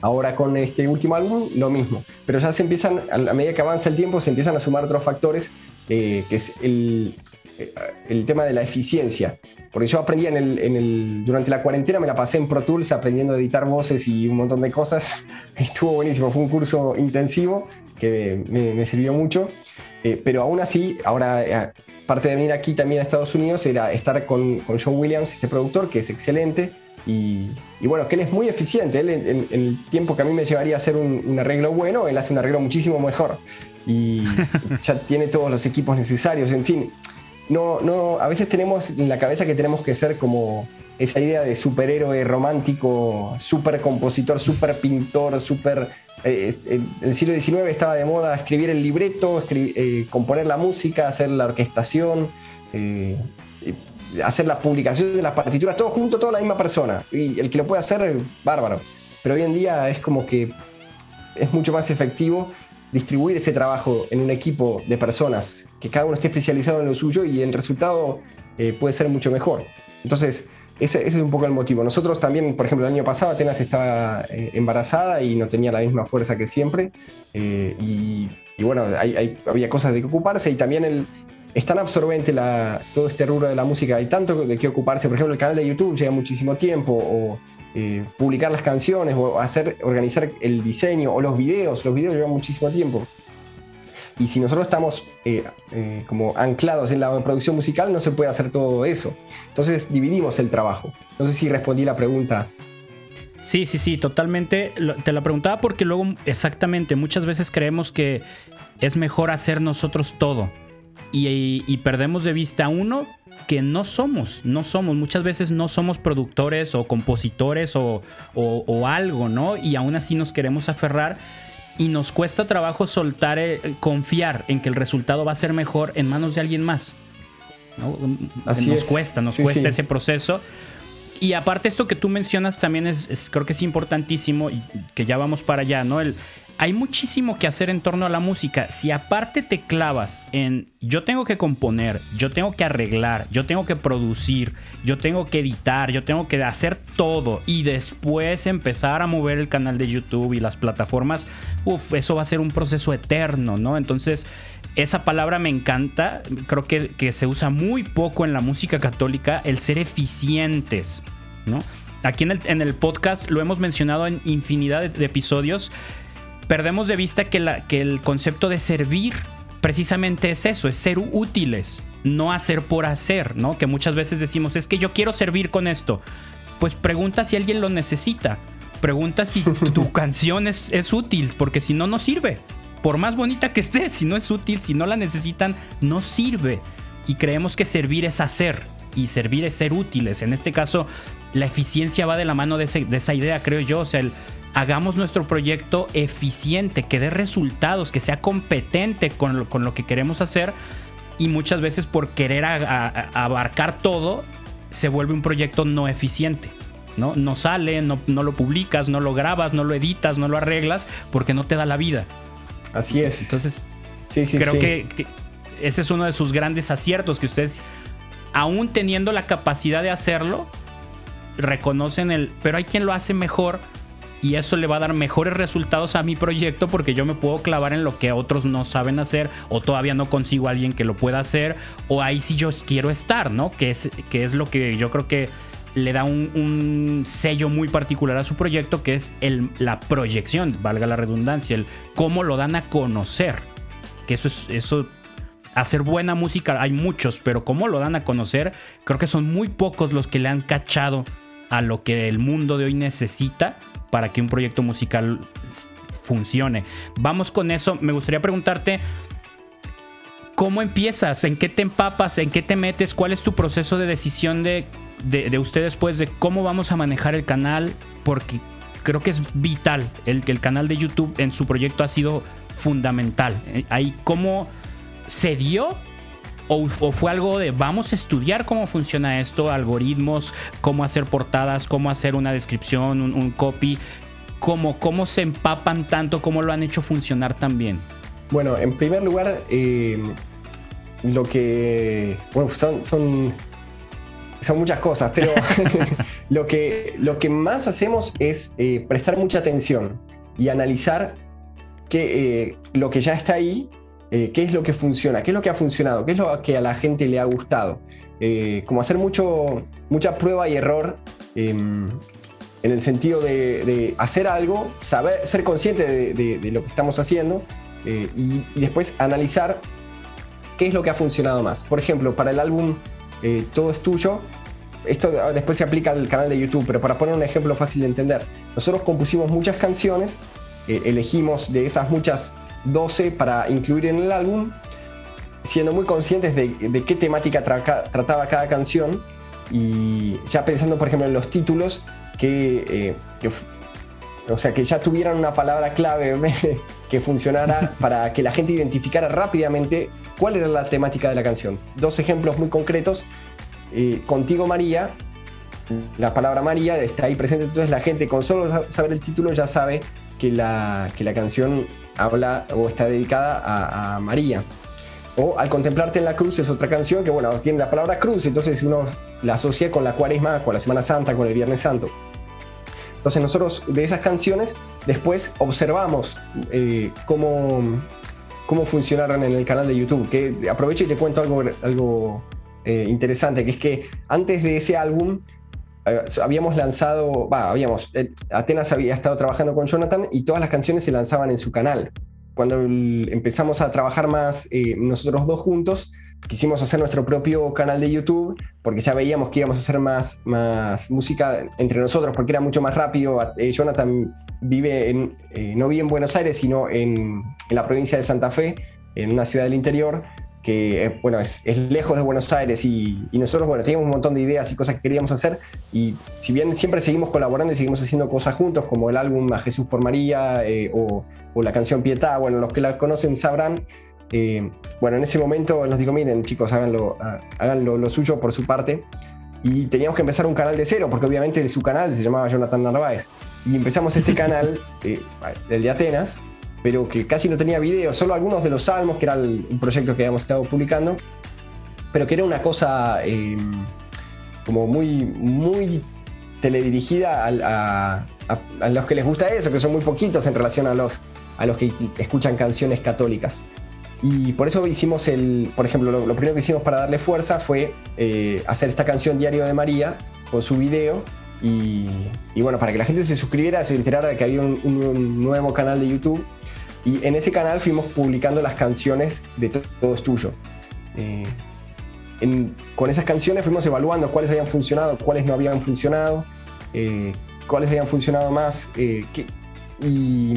Ahora con este último álbum lo mismo, pero ya se empiezan, a medida que avanza el tiempo, se empiezan a sumar otros factores, eh, que es el, eh, el tema de la eficiencia. Porque yo aprendí en el, durante la cuarentena, me la pasé en Pro Tools aprendiendo a editar voces y un montón de cosas. Estuvo buenísimo, fue un curso intensivo que me, sirvió mucho. Eh, pero aún así, ahora, eh, parte de venir aquí también a Estados Unidos era estar con, con John Williams, este productor, que es excelente, y, bueno, que él es muy eficiente. Él, en, el tiempo que a mí me llevaría a hacer un, arreglo bueno, él hace un arreglo muchísimo mejor. Y ya tiene todos los equipos necesarios. En fin, no, no, a veces tenemos en la cabeza que tenemos que ser como esa idea de superhéroe romántico, super compositor, super pintor, super. En el siglo XIX estaba de moda escribir el libreto, eh, componer la música, hacer la orquestación. Eh, hacer la publicación de las partituras, todo junto, toda la misma persona. Y el que lo puede hacer, bárbaro. Pero hoy en día es como que es mucho más efectivo distribuir ese trabajo en un equipo de personas, que cada uno esté especializado en lo suyo y el resultado eh, puede ser mucho mejor. Entonces, ese, es un poco el motivo. Nosotros también, por ejemplo, el año pasado Atenas estaba eh, embarazada y no tenía la misma fuerza que siempre. Eh, y, bueno, había cosas de que ocuparse y también el, es tan absorbente la, todo este rubro de la música, hay tanto de qué ocuparse. Por ejemplo, el canal de YouTube lleva muchísimo tiempo, eh, publicar las canciones, o hacer, organizar el diseño, o los videos. Los videos llevan muchísimo tiempo. Y si nosotros estamos eh, eh, como anclados en la producción musical, no se puede hacer todo eso. Entonces dividimos el trabajo. No sé si respondí la pregunta. Sí, sí, sí, totalmente. Te la preguntaba porque luego, exactamente, muchas veces creemos que es mejor hacer nosotros todo y, perdemos de vista uno que no somos, no somos, muchas veces no somos productores o compositores o, algo, ¿no? Y aún así nos queremos aferrar y nos cuesta trabajo soltar, eh, confiar en que el resultado va a ser mejor en manos de alguien más. ¿no? Así nos cuesta, nos cuesta ese proceso. Y aparte esto que tú mencionas también es, creo que es importantísimo y que ya vamos para allá, ¿no? El, hay muchísimo que hacer en torno a la música. Si aparte te clavas en yo tengo que componer, yo tengo que arreglar, yo tengo que producir, yo tengo que editar, yo tengo que hacer todo y después empezar a mover el canal de YouTube y las plataformas, uff, eso va a ser un proceso eterno, ¿no? Entonces, esa palabra me encanta, creo que, se usa muy poco en la música católica, el ser eficientes, ¿no? Aquí en el, en el podcast lo hemos mencionado en infinidad de episodios perdemos de vista que, la, que el concepto de servir precisamente es eso, es ser útiles, no hacer por hacer, ¿no? Que muchas veces decimos, es que yo quiero servir con esto. Pues pregunta si alguien lo necesita. Pregunta si tu canción es, es útil, porque si no, no sirve. Por más bonita que esté, si no es útil, si no la necesitan, no sirve. Y creemos que servir es hacer y servir es ser útiles. En este caso, la eficiencia va de la mano de, de esa idea, creo yo. O sea, el, hagamos nuestro proyecto eficiente, que dé resultados, que sea competente con lo, que queremos hacer. Y muchas veces por querer abarcar todo, se vuelve un proyecto no eficiente. ¿no? no sale, no, lo publicas, no lo grabas, no lo editas, no lo arreglas, porque no te da la vida. Así es. Entonces, creo Que, que ese es uno de sus grandes aciertos, que ustedes, aún teniendo la capacidad de hacerlo, reconocen el, pero hay quien lo hace mejor y eso le va a dar mejores resultados a mi proyecto porque yo me puedo clavar en lo que otros no saben hacer o todavía no consigo a alguien que lo pueda hacer o ahí sí yo quiero estar, ¿no? Que es, que es lo que yo creo que le da un, sello muy particular a su proyecto que es el, la proyección, valga la redundancia, el cómo lo dan a conocer. Que eso es, eso hacer buena música hay muchos, pero cómo lo dan a conocer, creo que son muy pocos los que le han cachado a lo que el mundo de hoy necesita para que un proyecto musical funcione. Vamos con eso. Me gustaría preguntarte, ¿cómo empiezas? ¿En qué te empapas? ¿En qué te metes? ¿Cuál es tu proceso de decisión de, de, ustedes después de cómo vamos a manejar el canal? Porque creo que es vital el que el canal de YouTube en su proyecto ha sido fundamental. Eh, ahí, ¿cómo se dio o, fue algo de vamos a estudiar cómo funciona esto, algoritmos, cómo hacer portadas, cómo hacer una descripción, un, copy, cómo, cómo se empapan tanto, cómo lo han hecho funcionar tan bien. Bueno, en primer lugar, eh, lo que. Bueno, son, son, son muchas cosas, pero lo, que, lo que más hacemos es eh, prestar mucha atención y analizar que, eh, lo que ya está ahí eh, qué es lo que funciona, qué es lo que ha funcionado, qué es lo que a la gente le ha gustado. Eh, como hacer mucho, mucha prueba y error em, en el sentido de, hacer algo, saber, ser consciente de, lo que estamos haciendo eh, y, después analizar qué es lo que ha funcionado más. Por ejemplo, para el álbum Todo es tuyo, esto después se aplica al canal de YouTube, pero para poner un ejemplo fácil de entender, nosotros compusimos muchas canciones, elegimos de esas muchas 12 para incluir en el álbum, siendo muy conscientes de, qué temática trataba cada canción y ya pensando, por ejemplo, en los títulos que, que o sea, que ya tuvieran una palabra clave que funcionara para que la gente identificara rápidamente cuál era la temática de la canción. Dos ejemplos muy concretos. Eh, Contigo María, la palabra María está ahí presente, entonces la gente con solo saber el título ya sabe que la, que la canción habla o está dedicada a, María. O Al contemplarte en la cruz es otra canción que, bueno, tiene la palabra cruz, entonces uno la asocia con la cuaresma, con la Semana Santa, con el Viernes Santo. Entonces nosotros de esas canciones después observamos eh, cómo, cómo funcionaron en el canal de YouTube. Que aprovecho y te cuento algo, algo eh, interesante, que es que antes de ese álbum habíamos lanzado, va, habíamos, Atenas había estado trabajando con Jonathan y todas las canciones se lanzaban en su canal. Cuando empezamos a trabajar más nosotros dos juntos, quisimos hacer nuestro propio canal de YouTube porque ya veíamos que íbamos a hacer más, más música entre nosotros porque era mucho más rápido. Eh, Jonathan vive en, eh, no vive en Buenos Aires, sino en, en, la provincia de Santa Fe, en una ciudad del interior que eh, bueno, es, lejos de Buenos Aires y, nosotros bueno, teníamos un montón de ideas y cosas que queríamos hacer y si bien siempre seguimos colaborando y seguimos haciendo cosas juntos como el álbum A Jesús por María o, o la canción Pietá, bueno, los que la conocen sabrán eh, bueno, en ese momento nos dijo, miren chicos, háganlo, háganlo lo suyo por su parte. Y teníamos que empezar un canal de cero, porque obviamente su canal se llamaba Jonathan Narváez. Y empezamos este canal, eh, el de Atenas, pero que casi no tenía video, solo algunos de los salmos, que era un proyecto que habíamos estado publicando, pero que era una cosa eh, como muy, muy teledirigida a, a, los que les gusta eso, que son muy poquitos en relación a los, a los que escuchan canciones católicas. Y por eso hicimos el, por ejemplo, lo, primero que hicimos para darle fuerza fue eh, hacer esta canción Diario de María con su video. Y, bueno, para que la gente se suscribiera, se enterara de que había un, nuevo canal de YouTube. Y en ese canal fuimos publicando las canciones de Todo es Tuyo. Eh, con esas canciones fuimos evaluando cuáles habían funcionado, cuáles no habían funcionado, eh, cuáles habían funcionado más. y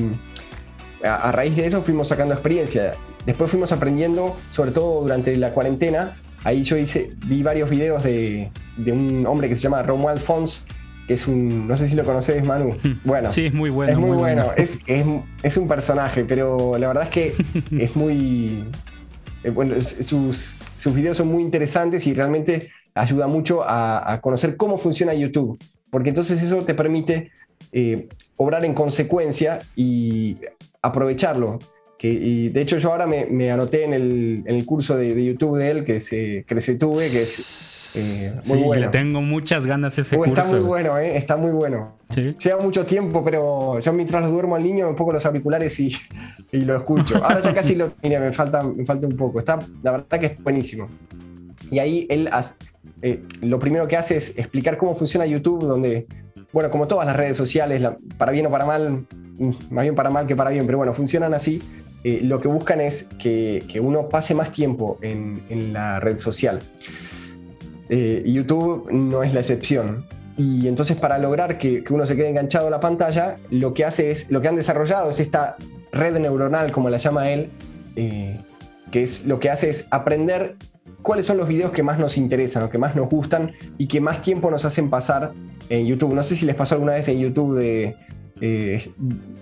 a, a, raíz de eso fuimos sacando experiencia. Después fuimos aprendiendo, sobre todo durante la cuarentena. Ahí yo hice, vi varios videos de, un hombre que se llama Romuald Fons, que es un, no sé si lo conoces, Manu. Bueno, sí, es muy bueno. Es muy, bueno, Es, un personaje, pero la verdad es que es muy, eh, bueno, sus, sus videos son muy interesantes y realmente ayuda mucho a, conocer cómo funciona YouTube, porque entonces eso te permite eh, obrar en consecuencia y aprovecharlo y de hecho yo ahora me, anoté en el, curso de, YouTube de él, que se Tuve, que es eh, muy sí, bueno. le tengo muchas ganas ese curso. Está muy bueno, eh, está muy bueno. Lleva mucho tiempo, pero yo mientras lo duermo al niño me pongo los auriculares y, y lo escucho. Ahora ya casi lo mira, me falta, me falta un poco. Está, la verdad que es buenísimo. Y ahí él eh, lo primero que hace es explicar cómo funciona YouTube, donde, bueno, como todas las redes sociales, para bien o para mal, mm, más bien para mal que para bien, pero bueno, funcionan así eh, lo que buscan es que, uno pase más tiempo en, la red social. Eh, YouTube no es la excepción. Y entonces para lograr que, uno se quede enganchado a la pantalla, lo que hace es, lo que han desarrollado es esta red neuronal, como la llama él, eh, que es lo que hace es aprender cuáles son los videos que más nos interesan o que más nos gustan y que más tiempo nos hacen pasar en YouTube. No sé si les pasó alguna vez en YouTube de, eh,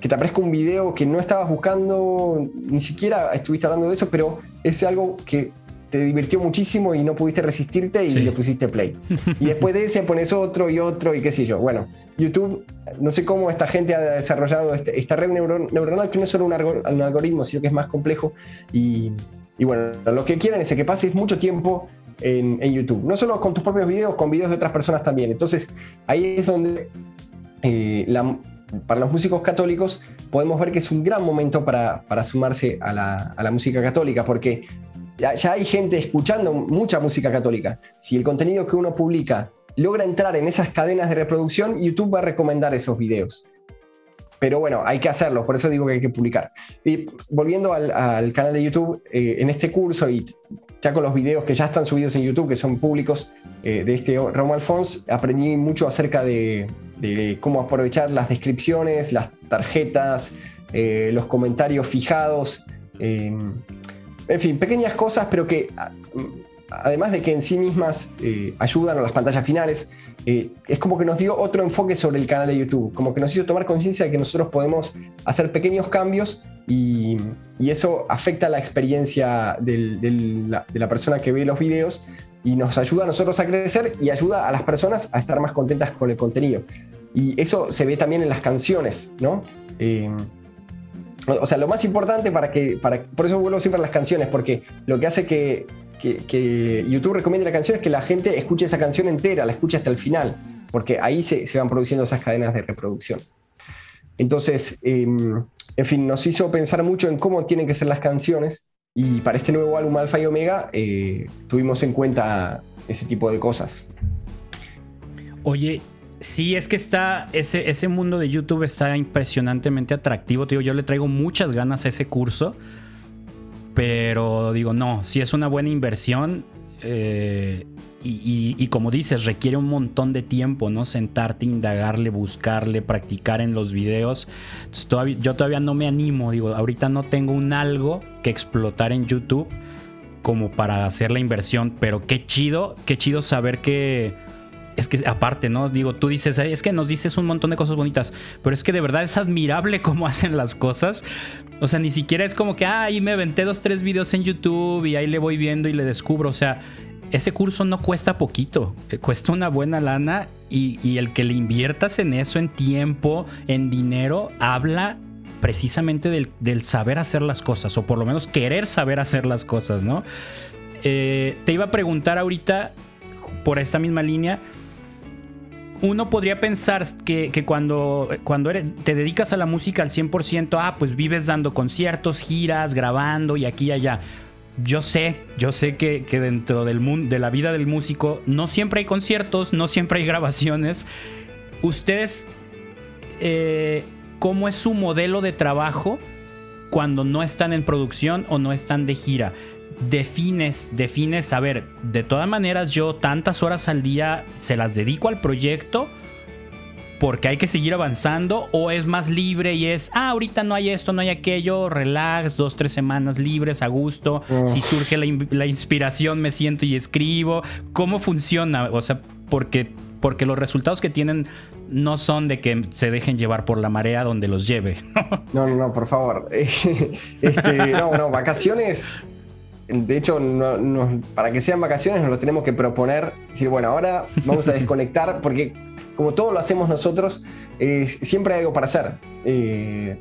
que te aparezca un video que no estabas buscando, ni siquiera estuviste hablando de eso, pero es algo que te divirtió muchísimo y no pudiste resistirte y le pusiste play. Y después de ese pones otro y otro y qué sé yo. Bueno, YouTube, no sé cómo esta gente ha desarrollado este, esta red neuronal que no es solo un, algoritmo, sino que es más complejo. Y, bueno, lo que quieren es que pases mucho tiempo en, YouTube. No solo con tus propios videos, con videos de otras personas también. Entonces, ahí es donde eh, la, para los músicos católicos podemos ver que es un gran momento para, sumarse a la, música católica, porque ya, hay gente escuchando mucha música católica. Si el contenido que uno publica logra entrar en esas cadenas de reproducción, YouTube va a recomendar esos videos. pero bueno, hay que hacerlo, por eso digo que hay que publicar. Y volviendo al, canal de YouTube, eh, en este curso y ya con los videos que ya están subidos en YouTube, que son públicos, eh, de este Romo Alfons, aprendí mucho acerca de, cómo aprovechar las descripciones, las tarjetas, eh, los comentarios fijados. en fin, pequeñas cosas, pero que además de que en sí mismas ayudan a las pantallas finales, eh, es como que nos dio otro enfoque sobre el canal de YouTube, como que nos hizo tomar conciencia de que nosotros podemos hacer pequeños cambios y, eso afecta la experiencia de la persona que ve los videos y nos ayuda a nosotros a crecer y ayuda a las personas a estar más contentas con el contenido. Y eso se ve también en las canciones, ¿no? Eh, o sea, lo más importante para que, para, por eso vuelvo siempre a las canciones, porque lo que hace que que, YouTube recomiende la canción es que la gente escuche esa canción entera, la escuche hasta el final, porque ahí se, van produciendo esas cadenas de reproducción. Entonces, em, en fin, nos hizo pensar mucho en cómo tienen que ser las canciones y para este nuevo álbum Alfa y Omega eh, tuvimos en cuenta ese tipo de cosas. Oye, sí, es que está, ese, ese mundo de YouTube está impresionantemente atractivo, tío. Yo le traigo muchas ganas a ese curso pero digo, no, si es una buena inversión. Eh, y, como dices, requiere un montón de tiempo, ¿no? Sentarte, indagarle, buscarle, practicar en los videos. yo todavía no me animo, digo, ahorita no tengo un algo que explotar en YouTube como para hacer la inversión, pero qué chido, qué chido saber que es que aparte, ¿no? Digo, tú dices, es que nos dices un montón de cosas bonitas, pero es que de verdad es admirable cómo hacen las cosas. O sea, ni siquiera es como que, ah, ahí me aventé dos, tres videos en YouTube y ahí le voy viendo y le descubro. O sea, ese curso no cuesta poquito, eh, cuesta una buena lana y, el que le inviertas en eso, en tiempo, en dinero, habla precisamente del, saber hacer las cosas, o por lo menos querer saber hacer las cosas, ¿no? Eh, te iba a preguntar ahorita, por esta misma línea, uno podría pensar que, cuando, cuando te dedicas a la música al 100%, ah, pues vives dando conciertos, giras, grabando y aquí y allá. Yo sé, yo sé que, dentro del mundo, de la vida del músico no siempre hay conciertos, no siempre hay grabaciones. Ustedes, eh, ¿cómo es su modelo de trabajo cuando no están en producción o no están de gira? defines, defines, a ver, de todas maneras yo tantas horas al día se las dedico al proyecto porque hay que seguir avanzando o es más libre y es, ah, ahorita no hay esto, no hay aquello, relax, dos, tres semanas libres, a gusto, si surge la, inspiración me siento y escribo, ¿cómo funciona? O sea, porque, porque los resultados que tienen no son de que se dejen llevar por la marea donde los lleve. no, no, no, por favor. este, no, no, vacaciones de hecho, para que sean vacaciones nos lo tenemos que proponer, decir, bueno, ahora vamos a desconectar, porque como todo lo hacemos nosotros, siempre hay algo para hacer. Eh,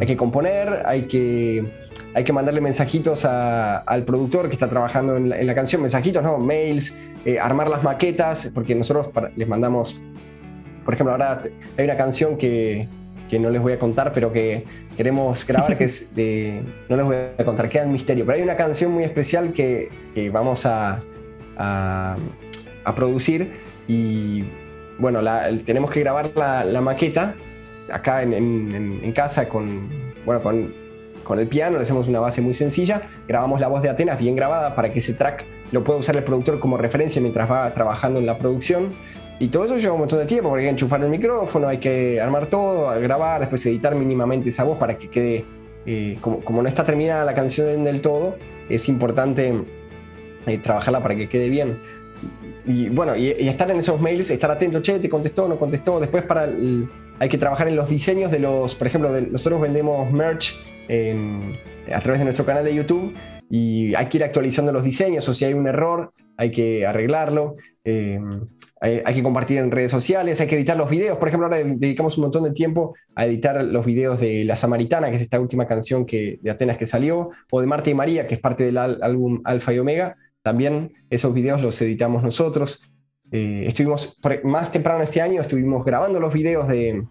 hay que componer, hay que, hay que mandarle mensajitos al productor que está trabajando en la, canción, mensajitos, ¿no? Mails, eh, armar las maquetas, porque nosotros les mandamos, por ejemplo, ahora hay una canción que, que no les voy a contar, pero que queremos grabar, que es de, no les voy a contar, queda en misterio, pero hay una canción muy especial que, vamos a, a, producir y bueno, tenemos que grabar la, maqueta acá en, casa con, bueno, con, con el piano, le hacemos una base muy sencilla, grabamos la voz de Atenas bien grabada para que ese track lo pueda usar el productor como referencia mientras va trabajando en la producción. Y todo eso lleva un montón de tiempo porque hay que enchufar el micrófono, hay que armar todo, grabar, después editar mínimamente esa voz para que quede, eh, como, no está terminada la canción del todo, es importante eh, trabajarla para que quede bien. Y bueno, y, estar en esos mails, estar atento, che, te contestó, no contestó. Después para hay que trabajar en los diseños de los, por ejemplo, nosotros vendemos merch a través de nuestro canal de YouTube y hay que ir actualizando los diseños o si hay un error hay que arreglarlo. Eh, hay, que compartir en redes sociales, hay que editar los videos. Por ejemplo, ahora dedicamos un montón de tiempo a editar los videos de La Samaritana, que es esta última canción que, de Atenas que salió, o de Marta y María, que es parte del álbum Alfa y Omega. También esos videos los editamos nosotros. Eh, estuvimos, más temprano este año, estuvimos grabando los videos de,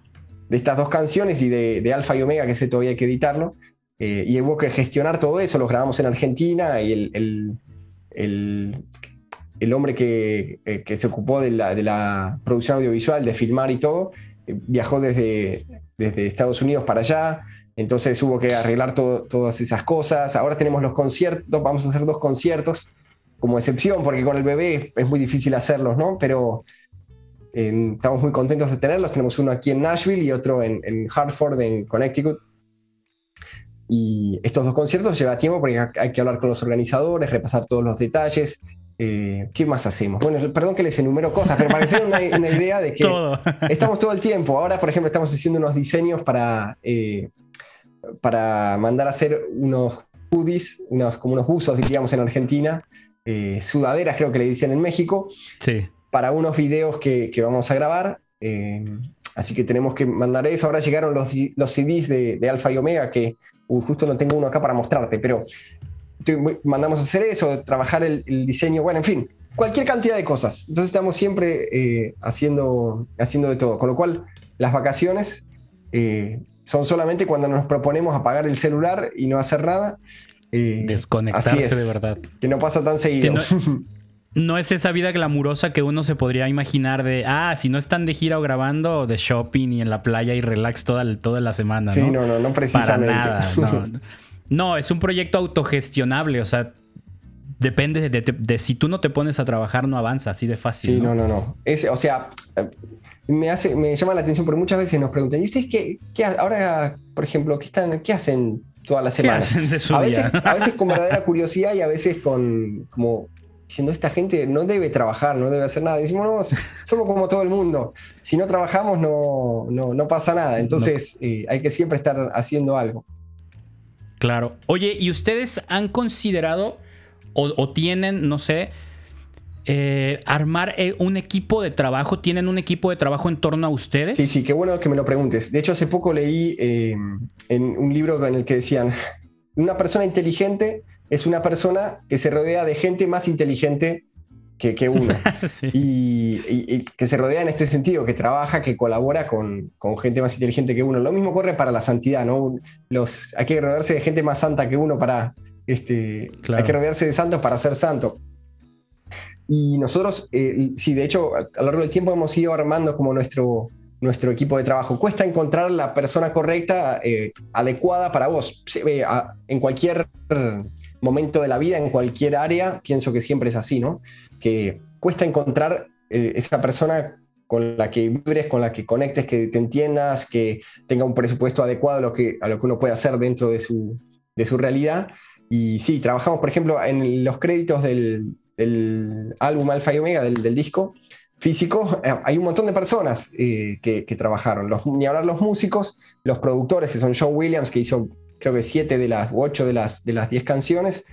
estas dos canciones y de, Alfa y Omega, que ese todavía hay que editarlo. Eh, y hubo que gestionar todo eso, los grabamos en Argentina y el, el el hombre que, eh, se ocupó de la, producción audiovisual, de filmar y todo, eh, viajó desde, desde Estados Unidos para allá. Entonces hubo que arreglar todas esas cosas. Ahora tenemos los conciertos, vamos a hacer dos conciertos como excepción, porque con el bebé es muy difícil hacerlos, ¿no? Pero eh, estamos muy contentos de tenerlos. Tenemos uno aquí en Nashville y otro en, en Hartford, en Connecticut. Y estos dos conciertos lleva tiempo porque hay que hablar con los organizadores, repasar todos los detalles. Eh, ¿Qué más hacemos? Bueno, perdón que les enumero cosas, pero para que una, una idea de que estamos todo el tiempo. Ahora, por ejemplo, estamos haciendo unos diseños para, eh, para mandar a hacer unos hoodies, unos, como unos buzos, diríamos en Argentina, eh, sudaderas creo que le dicen en México, sí. para unos videos que, que vamos a grabar. así que tenemos que mandar eso. Ahora llegaron los, los CDs de, de Alfa y Omega que justo no tengo uno acá para mostrarte, pero mandamos a hacer eso, trabajar el, diseño, bueno, en fin, cualquier cantidad de cosas. Entonces estamos siempre eh, haciendo, haciendo de todo, con lo cual las vacaciones eh, son solamente cuando nos proponemos apagar el celular y no hacer nada. Eh, Desconectarse de verdad. Que no pasa tan seguido. No, es esa vida glamurosa que uno se podría imaginar de, ah, si no están de gira o grabando, de shopping y en la playa y relax toda, toda la semana. Sí, no, no, no, precisamente. Para nada, no. es un proyecto autogestionable, o sea, depende de, si tú no te pones a trabajar, no avanza así de fácil. Sí, no, no, no. o sea, me, hace, me llama la atención porque muchas veces nos preguntan, ¿y ustedes qué, qué ahora, por ejemplo, qué, están, qué hacen toda la semana? a, veces, a veces con verdadera curiosidad y a veces con como diciendo esta gente no debe trabajar, no debe hacer nada. Decimos, no, somos como todo el mundo. Si no trabajamos no, no, pasa nada. Entonces eh, hay que siempre estar haciendo algo. Claro. Oye, ¿y ustedes han considerado o, tienen, no sé, eh, armar eh, un equipo de trabajo? ¿Tienen un equipo de trabajo en torno a ustedes? Sí, sí, qué bueno que me lo preguntes. De hecho, hace poco leí en un libro en el que decían, una persona inteligente es una persona que se rodea de gente más inteligente que, uno. y, que se rodea en este sentido, que trabaja, que colabora con, gente más inteligente que uno. Lo mismo corre para la santidad, ¿no? Los, hay que rodearse de gente más santa que uno para... Este, Hay que rodearse de santos para ser santo. Y nosotros, eh, sí, de hecho, a lo largo del tiempo hemos ido armando como nuestro, nuestro equipo de trabajo. Cuesta encontrar la persona correcta, eh, adecuada para vos. en cualquier momento de la vida, en cualquier área, pienso que siempre es así, ¿no? Que cuesta encontrar eh, esa persona con la que vibres, con la que conectes, que te entiendas, que tenga un presupuesto adecuado a lo que, a lo que uno puede hacer dentro de su, de su realidad. Y sí, trabajamos, por ejemplo, en los créditos del, álbum Alfa y Omega, del, del disco, físico, eh, hay un montón de personas eh, que, trabajaron. Los, ni hablar los músicos, los productores, que son John Williams, que hizo creo que siete de las, ocho de las, de las diez canciones.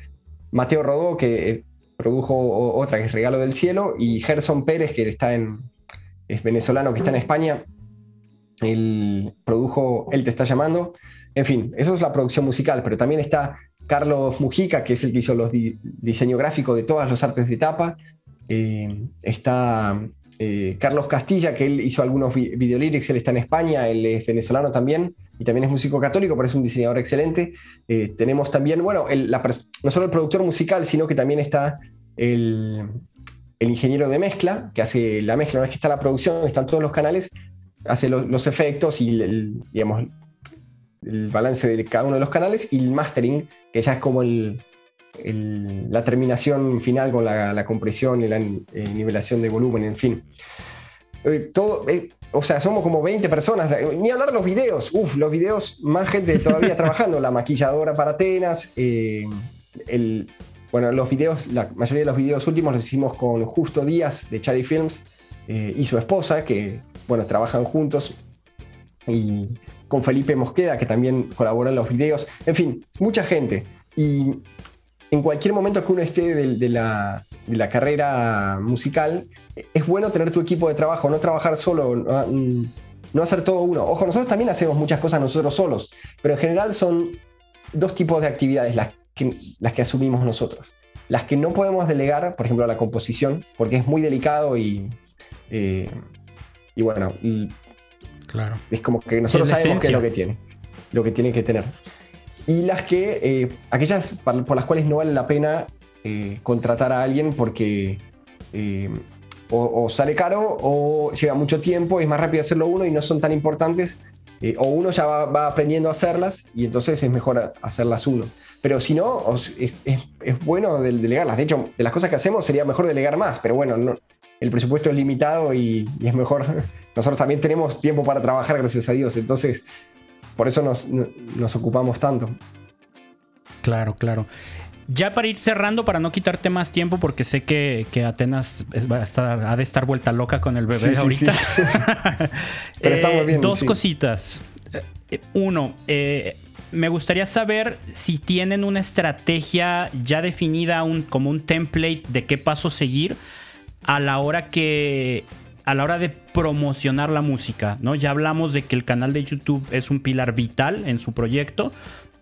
Mateo Rodó, que eh, produjo otra que es Regalo del Cielo. Y Gerson Pérez, que está en, es venezolano, que está en España. Él produjo Él te está llamando. En fin, eso es la producción musical, pero también está Carlos Mujica, que es el que hizo los diseño gráfico de todas las artes de tapa. Eh, está eh, Carlos Castilla, que él hizo algunos videolyrics, él está en España, él es venezolano también y también es músico católico, pero es un diseñador excelente. Eh, tenemos también, bueno, no solo el productor musical, sino que también está el, ingeniero de mezcla, que hace la mezcla, una vez que está la producción, están todos los canales, hace los efectos y digamos, el balance de cada uno de los canales y el mastering, que ya es como el, la terminación final con la, compresión y la eh, nivelación de volumen, en fin. Eh, todo, eh, o sea, somos como 20 personas. Ni hablar de los videos. Uf, los videos, más gente todavía trabajando. La maquilladora para Atenas. el, bueno, los videos, la mayoría de los videos últimos los hicimos con Justo Díaz de Charlie Films y su esposa, que, bueno, trabajan juntos. Y con Felipe Mosqueda, que también colabora en los videos. En fin, mucha gente. Y en cualquier momento que uno esté de, la, carrera musical, es bueno tener tu equipo de trabajo, no trabajar solo, no, hacer todo uno. Ojo, nosotros también hacemos muchas cosas nosotros solos, pero en general son dos tipos de actividades las que, asumimos nosotros. Las que no podemos delegar, por ejemplo, la composición, porque es muy delicado y, eh, y bueno, claro. es como que nosotros sabemos qué es lo que tiene, lo que tiene que tener y las que, eh, aquellas por las cuales no vale la pena eh, contratar a alguien porque eh, o, sale caro o lleva mucho tiempo, es más rápido hacerlo uno y no son tan importantes o uno ya va, aprendiendo a hacerlas y entonces es mejor hacerlas uno. Pero si no, es, bueno delegarlas. De hecho, de las cosas que hacemos sería mejor delegar más, pero bueno, el presupuesto es limitado y, es mejor. Nosotros también tenemos tiempo para trabajar, gracias a Dios. Entonces, por eso nos, nos ocupamos tanto. Claro, claro. Ya para ir cerrando, para no quitarte más tiempo, porque sé que, Atenas ha de estar vuelta loca con el bebé ahorita. Pero estamos bien. Dos cositas. Eh, uno, eh, me gustaría saber si tienen una estrategia ya definida, un, como un template de qué paso seguir a la hora que a la hora de promocionar la música, ¿no? Ya hablamos de que el canal de YouTube es un pilar vital en su proyecto,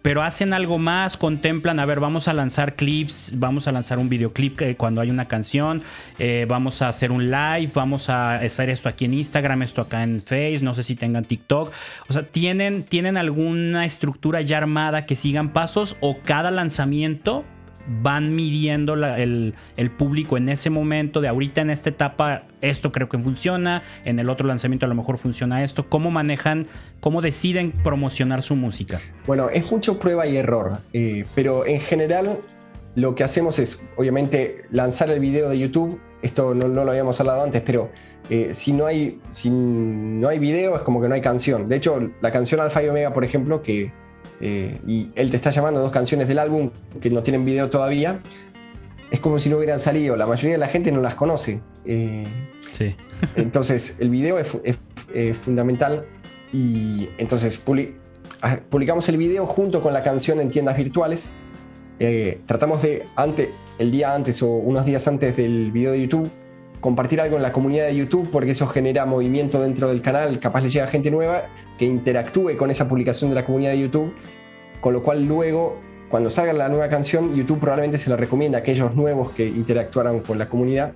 pero hacen algo más, contemplan, a ver, vamos a lanzar clips, vamos a lanzar un videoclip eh, cuando hay una canción, eh, vamos a hacer un live, vamos a hacer esto aquí en Instagram, esto acá en Facebook, no sé si tengan TikTok. O sea, ¿tienen, ¿tienen alguna estructura ya armada que sigan pasos o cada lanzamiento van midiendo el, público en ese momento, de ahorita en esta etapa, esto creo que funciona, en el otro lanzamiento a lo mejor funciona esto. ¿Cómo manejan, cómo deciden promocionar su música? Bueno, es mucho prueba y error, eh, pero en general lo que hacemos es, obviamente, lanzar el video de YouTube. Esto no, lo habíamos hablado antes, pero eh, si, no hay, si no hay video es como que no hay canción. De hecho, la canción Alfa y Omega, por ejemplo, que eh, y él te está llamando dos canciones del álbum que no tienen video todavía, es como si no hubieran salido. La mayoría de la gente no las conoce. Eh, sí. entonces, el video es, fundamental. Y entonces ah, publicamos el video junto con la canción en tiendas virtuales. Eh, tratamos de, antes, el día antes o unos días antes del video de YouTube, compartir algo en la comunidad de YouTube porque eso genera movimiento dentro del canal, capaz le llega gente nueva que interactúe con esa publicación de la comunidad de YouTube, con lo cual luego cuando salga la nueva canción YouTube probablemente se la recomienda a aquellos nuevos que interactuaran con la comunidad.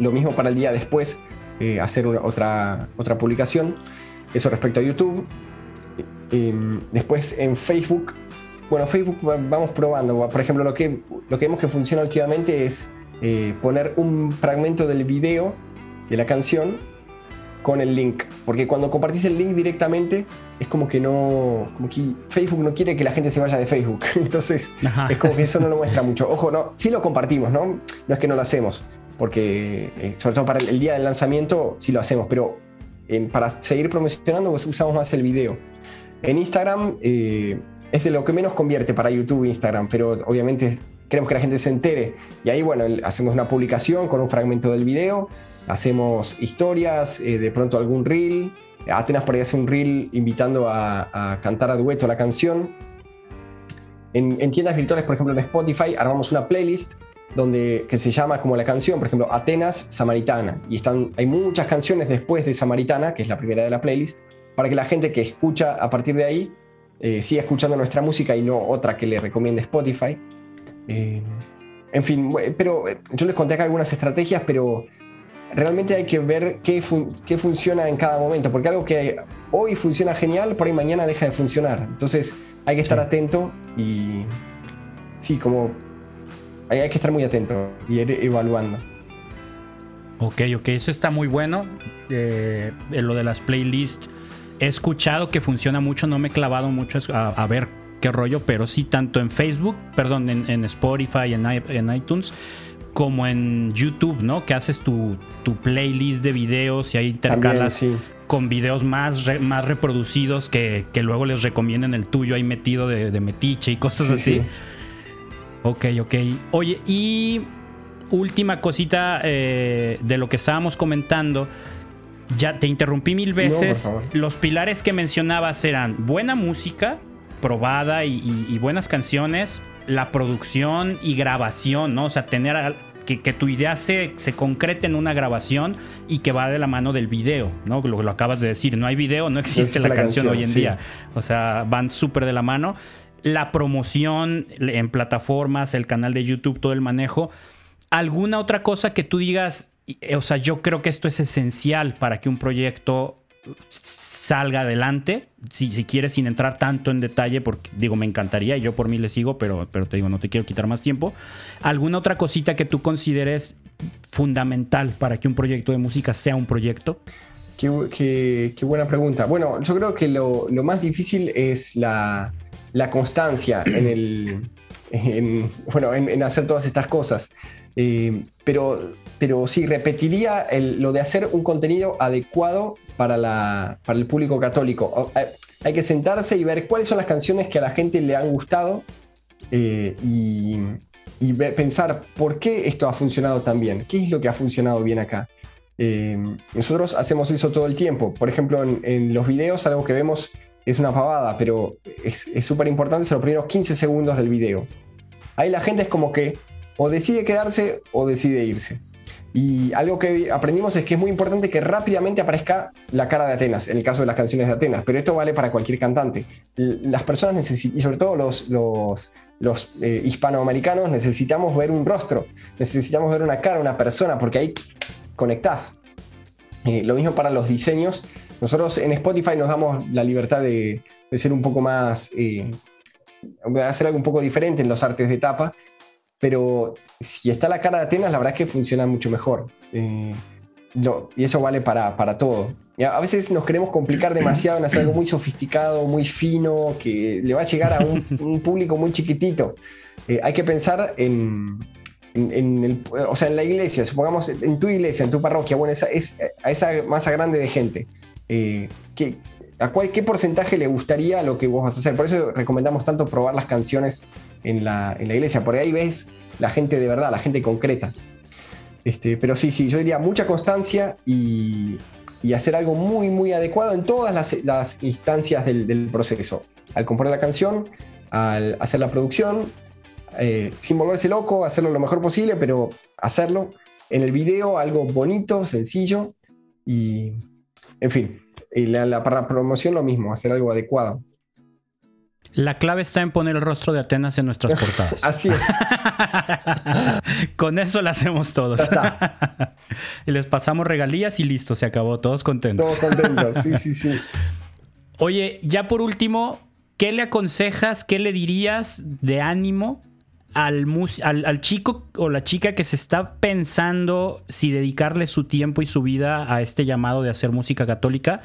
Lo mismo para el día después, eh, hacer otra, otra publicación. Eso respecto a YouTube. Em, después en Facebook, bueno, Facebook vamos probando. Por ejemplo, lo que, lo que vemos que funciona últimamente es eh, poner un fragmento del video de la canción con el link. Porque cuando compartís el link directamente, es como que no. Como que Facebook no quiere que la gente se vaya de Facebook. Entonces, es como que eso no lo muestra mucho. Ojo, no, sí lo compartimos, ¿no? No es que no lo hacemos. Porque, eh, sobre todo para el, día del lanzamiento, sí lo hacemos. Pero para seguir promocionando, pues usamos más el video. En Instagram. Eh, es de lo que menos convierte para YouTube e Instagram, pero obviamente queremos que la gente se entere. Y ahí, bueno, hacemos una publicación con un fragmento del video, hacemos historias, eh, de pronto algún reel. Atenas por ahí hace un reel invitando a, cantar a dueto la canción. En, tiendas virtuales, por ejemplo en Spotify, armamos una playlist donde, que se llama como la canción, por ejemplo, Atenas Samaritana. Y están, hay muchas canciones después de Samaritana, que es la primera de la playlist, para que la gente que escucha a partir de ahí eh, siga escuchando nuestra música y no otra que le recomiende Spotify. Eh, en fin, pero eh, yo les conté acá algunas estrategias, pero realmente hay que ver qué, qué, funciona en cada momento, porque algo que hoy funciona genial, por ahí mañana deja de funcionar. Entonces hay que estar atento y sí, como hay, hay que estar muy atento y ir evaluando. Ok, ok, eso está muy bueno. Eh, lo de las playlists, he escuchado que funciona mucho, no me he clavado mucho a ver qué rollo, pero sí tanto en Facebook, perdón, en, Spotify, en, en, iTunes, como en YouTube, ¿no? Que haces tu, playlist de videos y ahí intercalas con videos más, más reproducidos que, luego les recomienden el tuyo ahí metido de, metiche y cosas así. Ok, ok. Oye, y última cosita eh, de lo que estábamos comentando. Ya te interrumpí mil veces. Los pilares que mencionabas eran buena música, probada y, buenas canciones, la producción y grabación, ¿no? O sea, tener que, tu idea se, se, concrete en una grabación y que va de la mano del video, ¿no? Lo, lo acabas de decir, no hay video, no existe la, canción, hoy en día. O sea, van súper de la mano. La promoción en plataformas, el canal de YouTube, todo el manejo. ¿Alguna otra cosa que tú digas, o sea, yo creo que esto es esencial para que un proyecto salga adelante. Si, si quieres, sin entrar tanto en detalle, porque digo, me encantaría y yo por mí le sigo, pero, pero te digo, no te quiero quitar más tiempo. ¿Alguna otra cosita que tú consideres fundamental para que un proyecto de música sea un proyecto? Qué, buena pregunta. Bueno, yo creo que lo, más difícil es la, constancia en, el, bueno, en, hacer todas estas cosas. Eh, pero, pero sí, repetiría lo de hacer un contenido adecuado para, la, para el público católico. Hay que sentarse y ver cuáles son las canciones que a la gente le han gustado eh, y, pensar por qué esto ha funcionado tan bien, qué es lo que ha funcionado bien acá. Eh, nosotros hacemos eso todo el tiempo. Por ejemplo, en, los videos algo que vemos es una pavada, pero es súper importante, son los primeros 15 segundos del video. Ahí la gente es como que o decide quedarse o decide irse. Y algo que aprendimos es que es muy importante que rápidamente aparezca la cara de Atenas, en el caso de las canciones de Atenas, pero esto vale para cualquier cantante. Las personas necesitan, y sobre todo los, los, los eh, hispanoamericanos, necesitamos ver un rostro, necesitamos ver una cara, una persona, porque ahí conectás. Eh, lo mismo para los diseños. Nosotros en Spotify nos damos la libertad de, ser un poco más, eh, de hacer algo un poco diferente en los artes de tapa, pero si está la cara de Atenas, la verdad es que funciona mucho mejor. Eh, y eso vale para, para todo. a veces nos queremos complicar demasiado en hacer algo muy sofisticado, muy fino, que le va a llegar a un, público muy chiquitito. hay que pensar en, en, el, o sea, en la iglesia, supongamos en tu iglesia, en tu parroquia, bueno, esa, es, a esa masa grande de gente, eh, ¿qué, a cuál, ¿qué porcentaje le gustaría lo que vos vas a hacer? Por eso recomendamos tanto probar las canciones en la, en la iglesia, por ahí ves la gente de verdad, la gente concreta. Este, pero sí, sí, yo diría mucha constancia y, y hacer algo muy, muy adecuado en todas las, instancias del, del proceso. Al componer la canción, al hacer la producción, eh, sin volverse loco, hacerlo lo mejor posible, pero hacerlo. En el video algo bonito, sencillo y, en fin, y la, para la promoción lo mismo, hacer algo adecuado. La clave está en poner el rostro de Atenas en nuestras portadas. Así es. Con eso lo hacemos todos. y les pasamos regalías y listo, se acabó, todos contentos. Todos contentos, sí, sí, sí. Oye, ya por último, ¿qué le aconsejas, qué le dirías de ánimo al, chico o la chica que se está pensando si dedicarle su tiempo y su vida a este llamado de hacer música católica,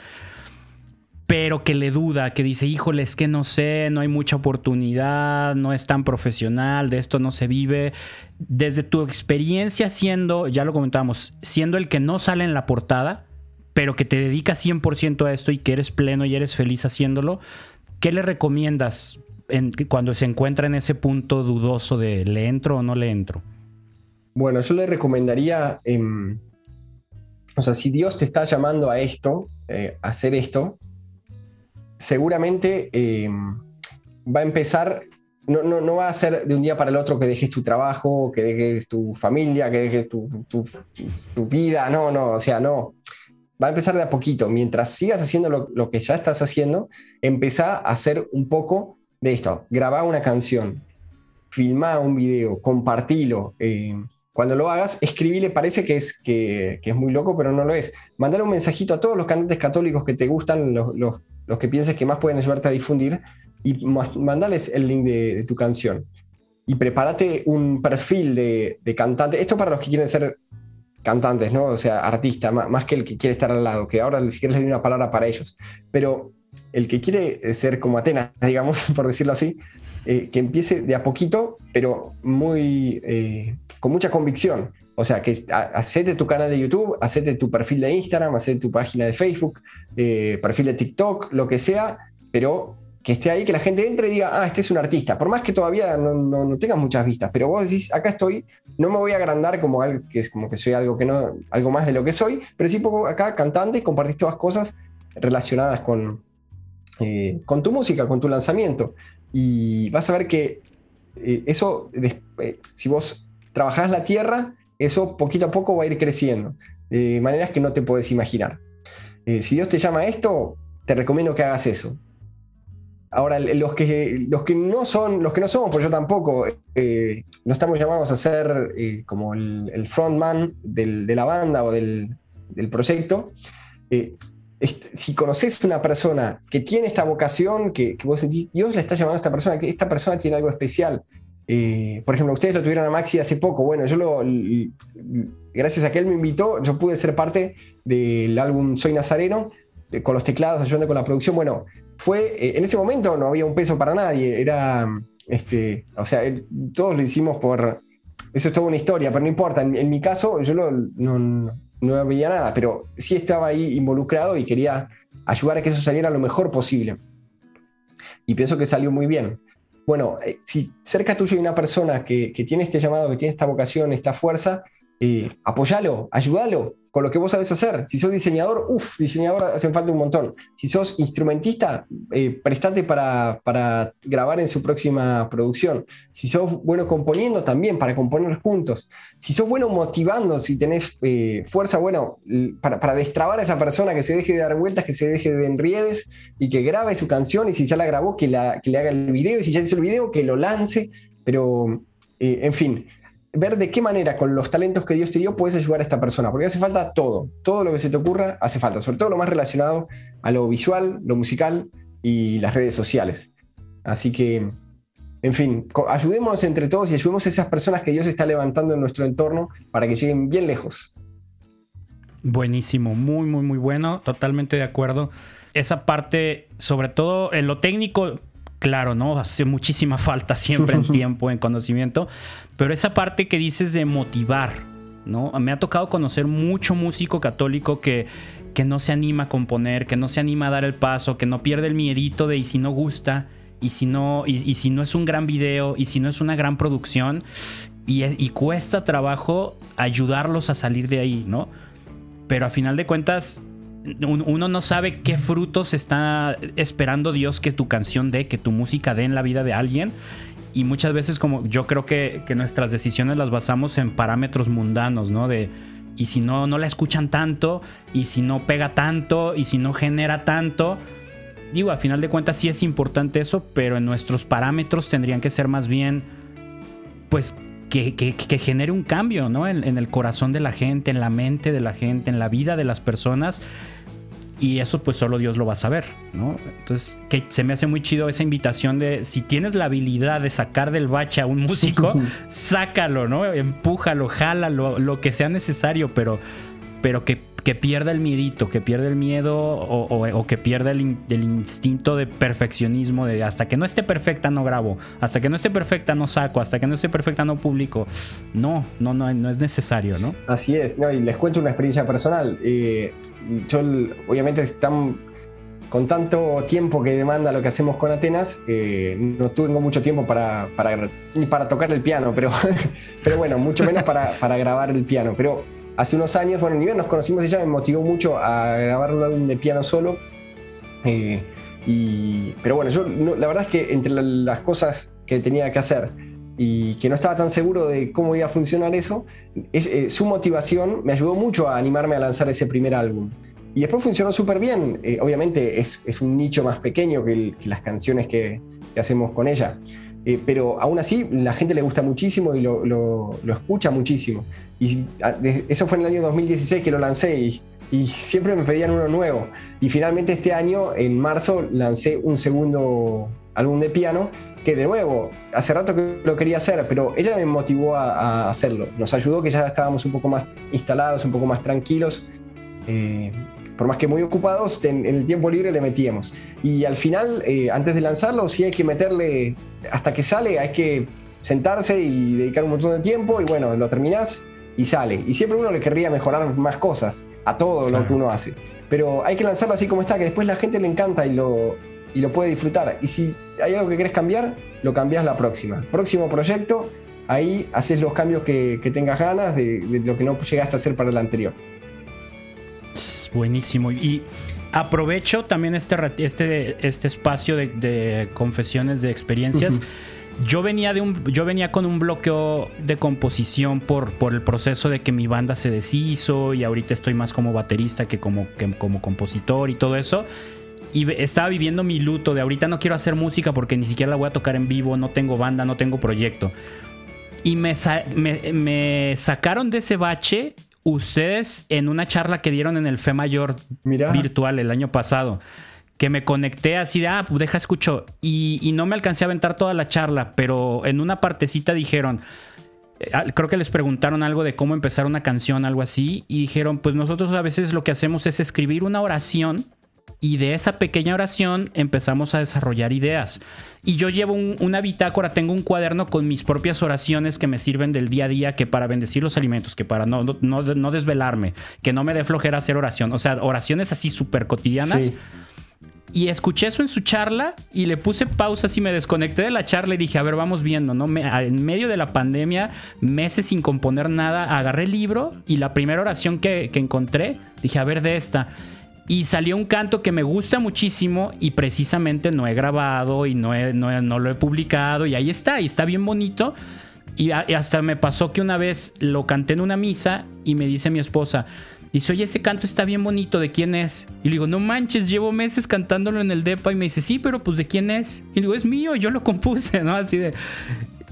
pero que le duda, que dice, híjole, es que no sé, no hay mucha oportunidad, no es tan profesional, de esto no se vive. Desde tu experiencia siendo, ya lo comentábamos, siendo el que no sale en la portada, pero que te dedica 100% a esto y que eres pleno y eres feliz haciéndolo, ¿qué le recomiendas cuando se encuentra en ese punto dudoso de le entro o no le entro? Bueno, yo le recomendaría, em, o sea, si Dios te está llamando a esto, eh, a hacer esto, seguramente em, va a empezar, no, no, va a ser de un día para el otro que dejes tu trabajo, que dejes tu familia, que dejes tu, tu, vida, no, no, o sea, no. Va a empezar de a poquito. Mientras sigas haciendo lo, lo que ya estás haciendo, empezá a hacer un poco de esto, graba una canción, filma un video, compartilo. Eh, cuando lo hagas, escribile, parece que es, que, es muy loco, pero no lo es. Mandale un mensajito a todos los cantantes católicos que te gustan, los, los, que pienses que más pueden ayudarte a difundir, y mandales el link de, tu canción. Y prepárate un perfil de, de, cantante. Esto para los que quieren ser cantantes, ¿no? O sea, artista, más, más que el que quiere estar al lado, que ahora si quieres les doy una palabra para ellos. Pero el que quiere eh, ser como Atenas, digamos, por decirlo así, eh, que empiece de a poquito, pero muy, eh, con mucha convicción. O sea, que hacete tu canal de YouTube, hacete tu perfil de Instagram, hacete tu página de Facebook, perfil de TikTok, lo que sea, pero que esté ahí, que la gente entre y diga, ah, este es un artista. Por más que todavía no, no, tengas muchas vistas, pero vos decís, acá estoy, no me voy a agrandar como algo que es como que soy algo que no, algo más de lo que soy, pero sí pongo acá cantante y compartís todas cosas relacionadas con, eh, con tu música, con tu lanzamiento. Y vas a ver que eh, eso, eh, si vos trabajás la tierra, eso poquito a poco va a ir creciendo, de maneras que no te puedes imaginar. si Dios te llama a esto, te recomiendo que hagas eso. Ahora, los que, los que no son, los que no somos, porque yo tampoco, no estamos llamados a ser como el, frontman de la banda o del, del proyecto si conoces una persona que tiene esta vocación, que, vos sentís, Dios le está llamando a esta persona, que esta persona tiene algo especial, Eh, por ejemplo, ustedes lo tuvieron a Maxi hace poco. Bueno, yo lo. Gracias a que él me invitó, yo pude ser parte del álbum Soy Nazareno, con los teclados, ayudando con la producción. Bueno, fue. Eh, en ese momento no había un peso para nadie. Era. Este, o sea, todos lo hicimos por. Eso es toda una historia, pero no importa. En, mi caso, yo no, no veía nada, pero sí estaba ahí involucrado y quería ayudar a que eso saliera lo mejor posible. Y pienso que salió muy bien. Bueno, eh, si cerca tuyo hay una persona que, que, tiene este llamado, que tiene esta vocación, esta fuerza, eh, apoyalo, ayúdalo con lo que vos sabes hacer. Si sos diseñador, uff, diseñador hacen falta un montón. Si sos instrumentista, eh, prestate para, para, grabar en su próxima producción. Si sos bueno componiendo, también para componer juntos. Si sos bueno motivando, si tenés eh, fuerza, bueno, para, para, destrabar a esa persona que se deje de dar vueltas, que se deje de enriedes y que grabe su canción y si ya la grabó, que, la, que le haga el video y si ya hizo el video, que lo lance. Pero, eh, en fin, ver de qué manera con los talentos que Dios te dio puedes ayudar a esta persona, porque hace falta todo, todo lo que se te ocurra hace falta, sobre todo lo más relacionado a lo visual, lo musical y las redes sociales. Así que, en fin, ayudémonos entre todos y ayudemos a esas personas que Dios está levantando en nuestro entorno para que lleguen bien lejos. Buenísimo, muy, muy, muy bueno, totalmente de acuerdo. Esa parte, sobre todo en lo técnico, claro, ¿no? Hace muchísima falta siempre en tiempo, en conocimiento, pero esa parte que dices de motivar, ¿no? Me ha tocado conocer mucho músico católico que, que no se anima a componer, que no se anima a dar el paso, que no pierde el miedito de y si no gusta, y si no, y, si no es un gran video, y si no es una gran producción, y, y cuesta trabajo ayudarlos a salir de ahí, ¿no? Pero a final de cuentas, uno no sabe qué frutos está esperando Dios que tu canción dé, que tu música dé en la vida de alguien. Y muchas veces como yo creo que, nuestras decisiones las basamos en parámetros mundanos, ¿no? De, y si no, no la escuchan tanto, y si no pega tanto, y si no genera tanto. Digo, a final de cuentas sí es importante eso, pero en nuestros parámetros tendrían que ser más bien, pues, que, genere un cambio, ¿no? En, en, el corazón de la gente, en la mente de la gente, en la vida de las personas. Y eso pues solo Dios lo va a saber, ¿no? Entonces, que se me hace muy chido esa invitación de si tienes la habilidad de sacar del bache a un músico, sácalo, ¿no? Empújalo, jálalo, lo que sea necesario, pero, pero que que pierda el miedito, que pierda el miedo o, que pierda el, instinto de perfeccionismo, de hasta que no esté perfecta no grabo, hasta que no esté perfecta no saco, hasta que no esté perfecta no publico. No, no, no, no es necesario, ¿no? Así es, no, y les cuento una experiencia personal. Eh, yo, obviamente, están con tanto tiempo que demanda lo que hacemos con Atenas, eh, no tengo mucho tiempo para, para, para tocar el piano, pero, pero bueno, mucho menos para, para grabar el piano. Pero hace unos años, bueno, ni bien nos conocimos, ella me motivó mucho a grabar un álbum de piano solo. Eh, y, pero bueno, yo la verdad es que entre las cosas que tenía que hacer y que no estaba tan seguro de cómo iba a funcionar eso, eh, su motivación me ayudó mucho a animarme a lanzar ese primer álbum. Y después funcionó súper bien. Eh, obviamente es, un nicho más pequeño que, las canciones que, hacemos con ella. Pero aún así la gente le gusta muchísimo y lo, escucha muchísimo. Y eso fue en el año 2016 que lo lancé y, y, siempre me pedían uno nuevo. Y finalmente este año, en marzo, lancé un segundo álbum de piano que de nuevo, hace rato que lo quería hacer, pero ella me motivó a, hacerlo. Nos ayudó que ya estábamos un poco más instalados, un poco más tranquilos. Eh, por más que muy ocupados, en, el tiempo libre le metíamos. Y al final, eh, antes de lanzarlo, sí hay que meterle, hasta que sale, hay que sentarse y dedicar un montón de tiempo y bueno, lo terminás y sale. Y siempre uno le querría mejorar más cosas a todo lo que uno hace. Pero hay que lanzarlo así como está, que después la gente le encanta y lo, y lo puede disfrutar. Y si hay algo que querés cambiar, lo cambiás la próxima. Próximo proyecto, ahí haces los cambios que, tengas ganas de, de, lo que no llegaste a hacer para el anterior buenísimo. Y aprovecho también este, este, este espacio de, confesiones de experiencias. Yo venía, de un, yo venía con un bloqueo de composición por, por el proceso de que mi banda se deshizo y ahorita estoy más como baterista que como, como compositor y todo eso. Y estaba viviendo mi luto de ahorita no quiero hacer música porque ni siquiera la voy a tocar en vivo, no tengo banda, no tengo proyecto. Y me, me, me sacaron de ese bache ustedes en una charla que dieron en el FE Mayor virtual el año pasado, que me conecté así de, ah, pues deja escucho. Y, no me alcancé a aventar toda la charla, pero en una partecita dijeron, eh, creo que les preguntaron algo de cómo empezar una canción, algo así, y dijeron, pues nosotros a veces lo que hacemos es escribir una oración y de esa pequeña oración empezamos a desarrollar ideas. Y yo llevo una bitácora, tengo un cuaderno con mis propias oraciones que me sirven del día a día, que para bendecir los alimentos, que para no, no, desvelarme, que no me dé flojera hacer oración. O sea, oraciones así súper cotidianas. Y escuché eso en su charla y le puse pausa y me desconecté de la charla y dije, a ver, vamos viendo, ¿no? en medio de la pandemia, meses sin componer nada, agarré el libro y la primera oración que, encontré, dije, a ver, de esta. Y salió un canto que me gusta muchísimo y precisamente no he grabado y no, no, lo he publicado y ahí está, y está bien bonito. y hasta me pasó que una vez lo canté en una misa y me dice mi esposa, Dice, oye, ese canto está bien bonito, ¿de quién es? Y le digo, no manches, llevo meses cantándolo en el DEPA. Y me dice, sí, pero pues ¿de quién es? Y le digo, es mío, yo lo compuse, ¿no? Así de...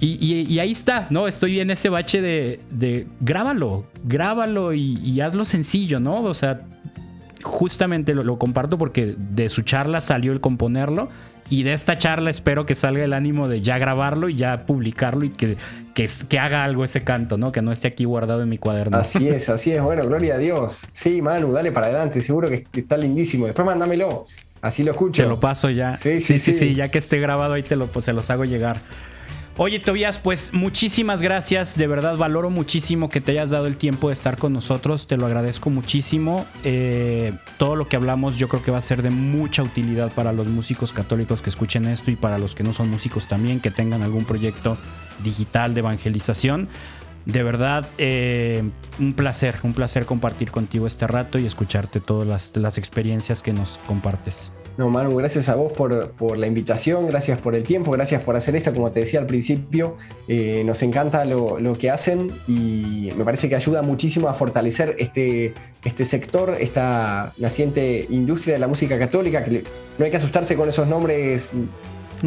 Y, ahí está, ¿no? Estoy en ese bache de, de grábalo, grábalo y, hazlo sencillo, ¿no? O sea, justamente lo, lo, comparto porque de su charla salió el componerlo y de esta charla espero que salga el ánimo de ya grabarlo y ya publicarlo y que, que, haga algo ese canto, ¿no? Que no esté aquí guardado en mi cuaderno. Así es, así es. Bueno, gloria a Dios. Sí, Manu, dale para adelante. Seguro que está lindísimo. Después mándamelo. Así lo escucho. Te lo paso ya. Sí, sí, sí. sí, Ya que esté grabado ahí te lo, pues, se los hago llegar. Oye, Tobias, pues muchísimas gracias. De verdad, valoro muchísimo que te hayas dado el tiempo de estar con nosotros. Te lo agradezco muchísimo. Eh, todo lo que hablamos yo creo que va a ser de mucha utilidad para los músicos católicos que escuchen esto y para los que no son músicos también, que tengan algún proyecto digital de evangelización. De verdad, eh, un placer, un placer compartir contigo este rato y escucharte todas las experiencias que nos compartes. No, Manu, gracias a vos por, la invitación, gracias por el tiempo, gracias por hacer esto. Como te decía al principio, eh, nos encanta lo, que hacen y me parece que ayuda muchísimo a fortalecer este, este sector, esta naciente industria de la música católica, que no hay que asustarse con esos nombres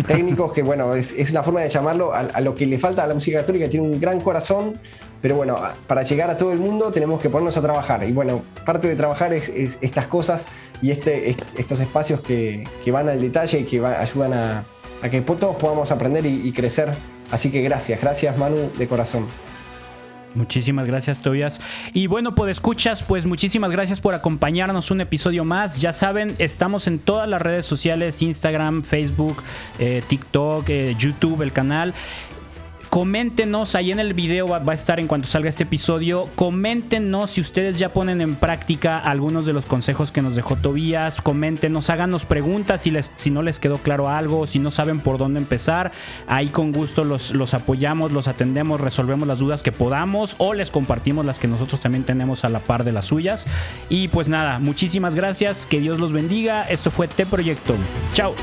técnicos, que bueno, es, la forma de llamarlo a, lo que le falta a la música católica, tiene un gran corazón, pero bueno, para llegar a todo el mundo tenemos que ponernos a trabajar. Y bueno, parte de trabajar es estas cosas y este, estos espacios que, van al detalle y que ayudan a, que todos podamos aprender y, crecer. Así que gracias, gracias Manu de corazón. Muchísimas gracias, Tobias. Y bueno, pues escuchas, pues muchísimas gracias por acompañarnos un episodio más. Ya saben, estamos en todas las redes sociales, Instagram, Facebook, eh, TikTok, eh, YouTube, el canal. Coméntenos, ahí en el video va, a estar en cuanto salga este episodio. Coméntenos si ustedes ya ponen en práctica algunos de los consejos que nos dejó Tobías. Coméntenos, háganos preguntas si, les, si no les quedó claro algo, si no saben por dónde empezar. Ahí con gusto los, los apoyamos, los atendemos, resolvemos las dudas que podamos o les compartimos las que nosotros también tenemos a la par de las suyas. Y pues nada, muchísimas gracias, que Dios los bendiga. Esto fue T Proyecto. Chao.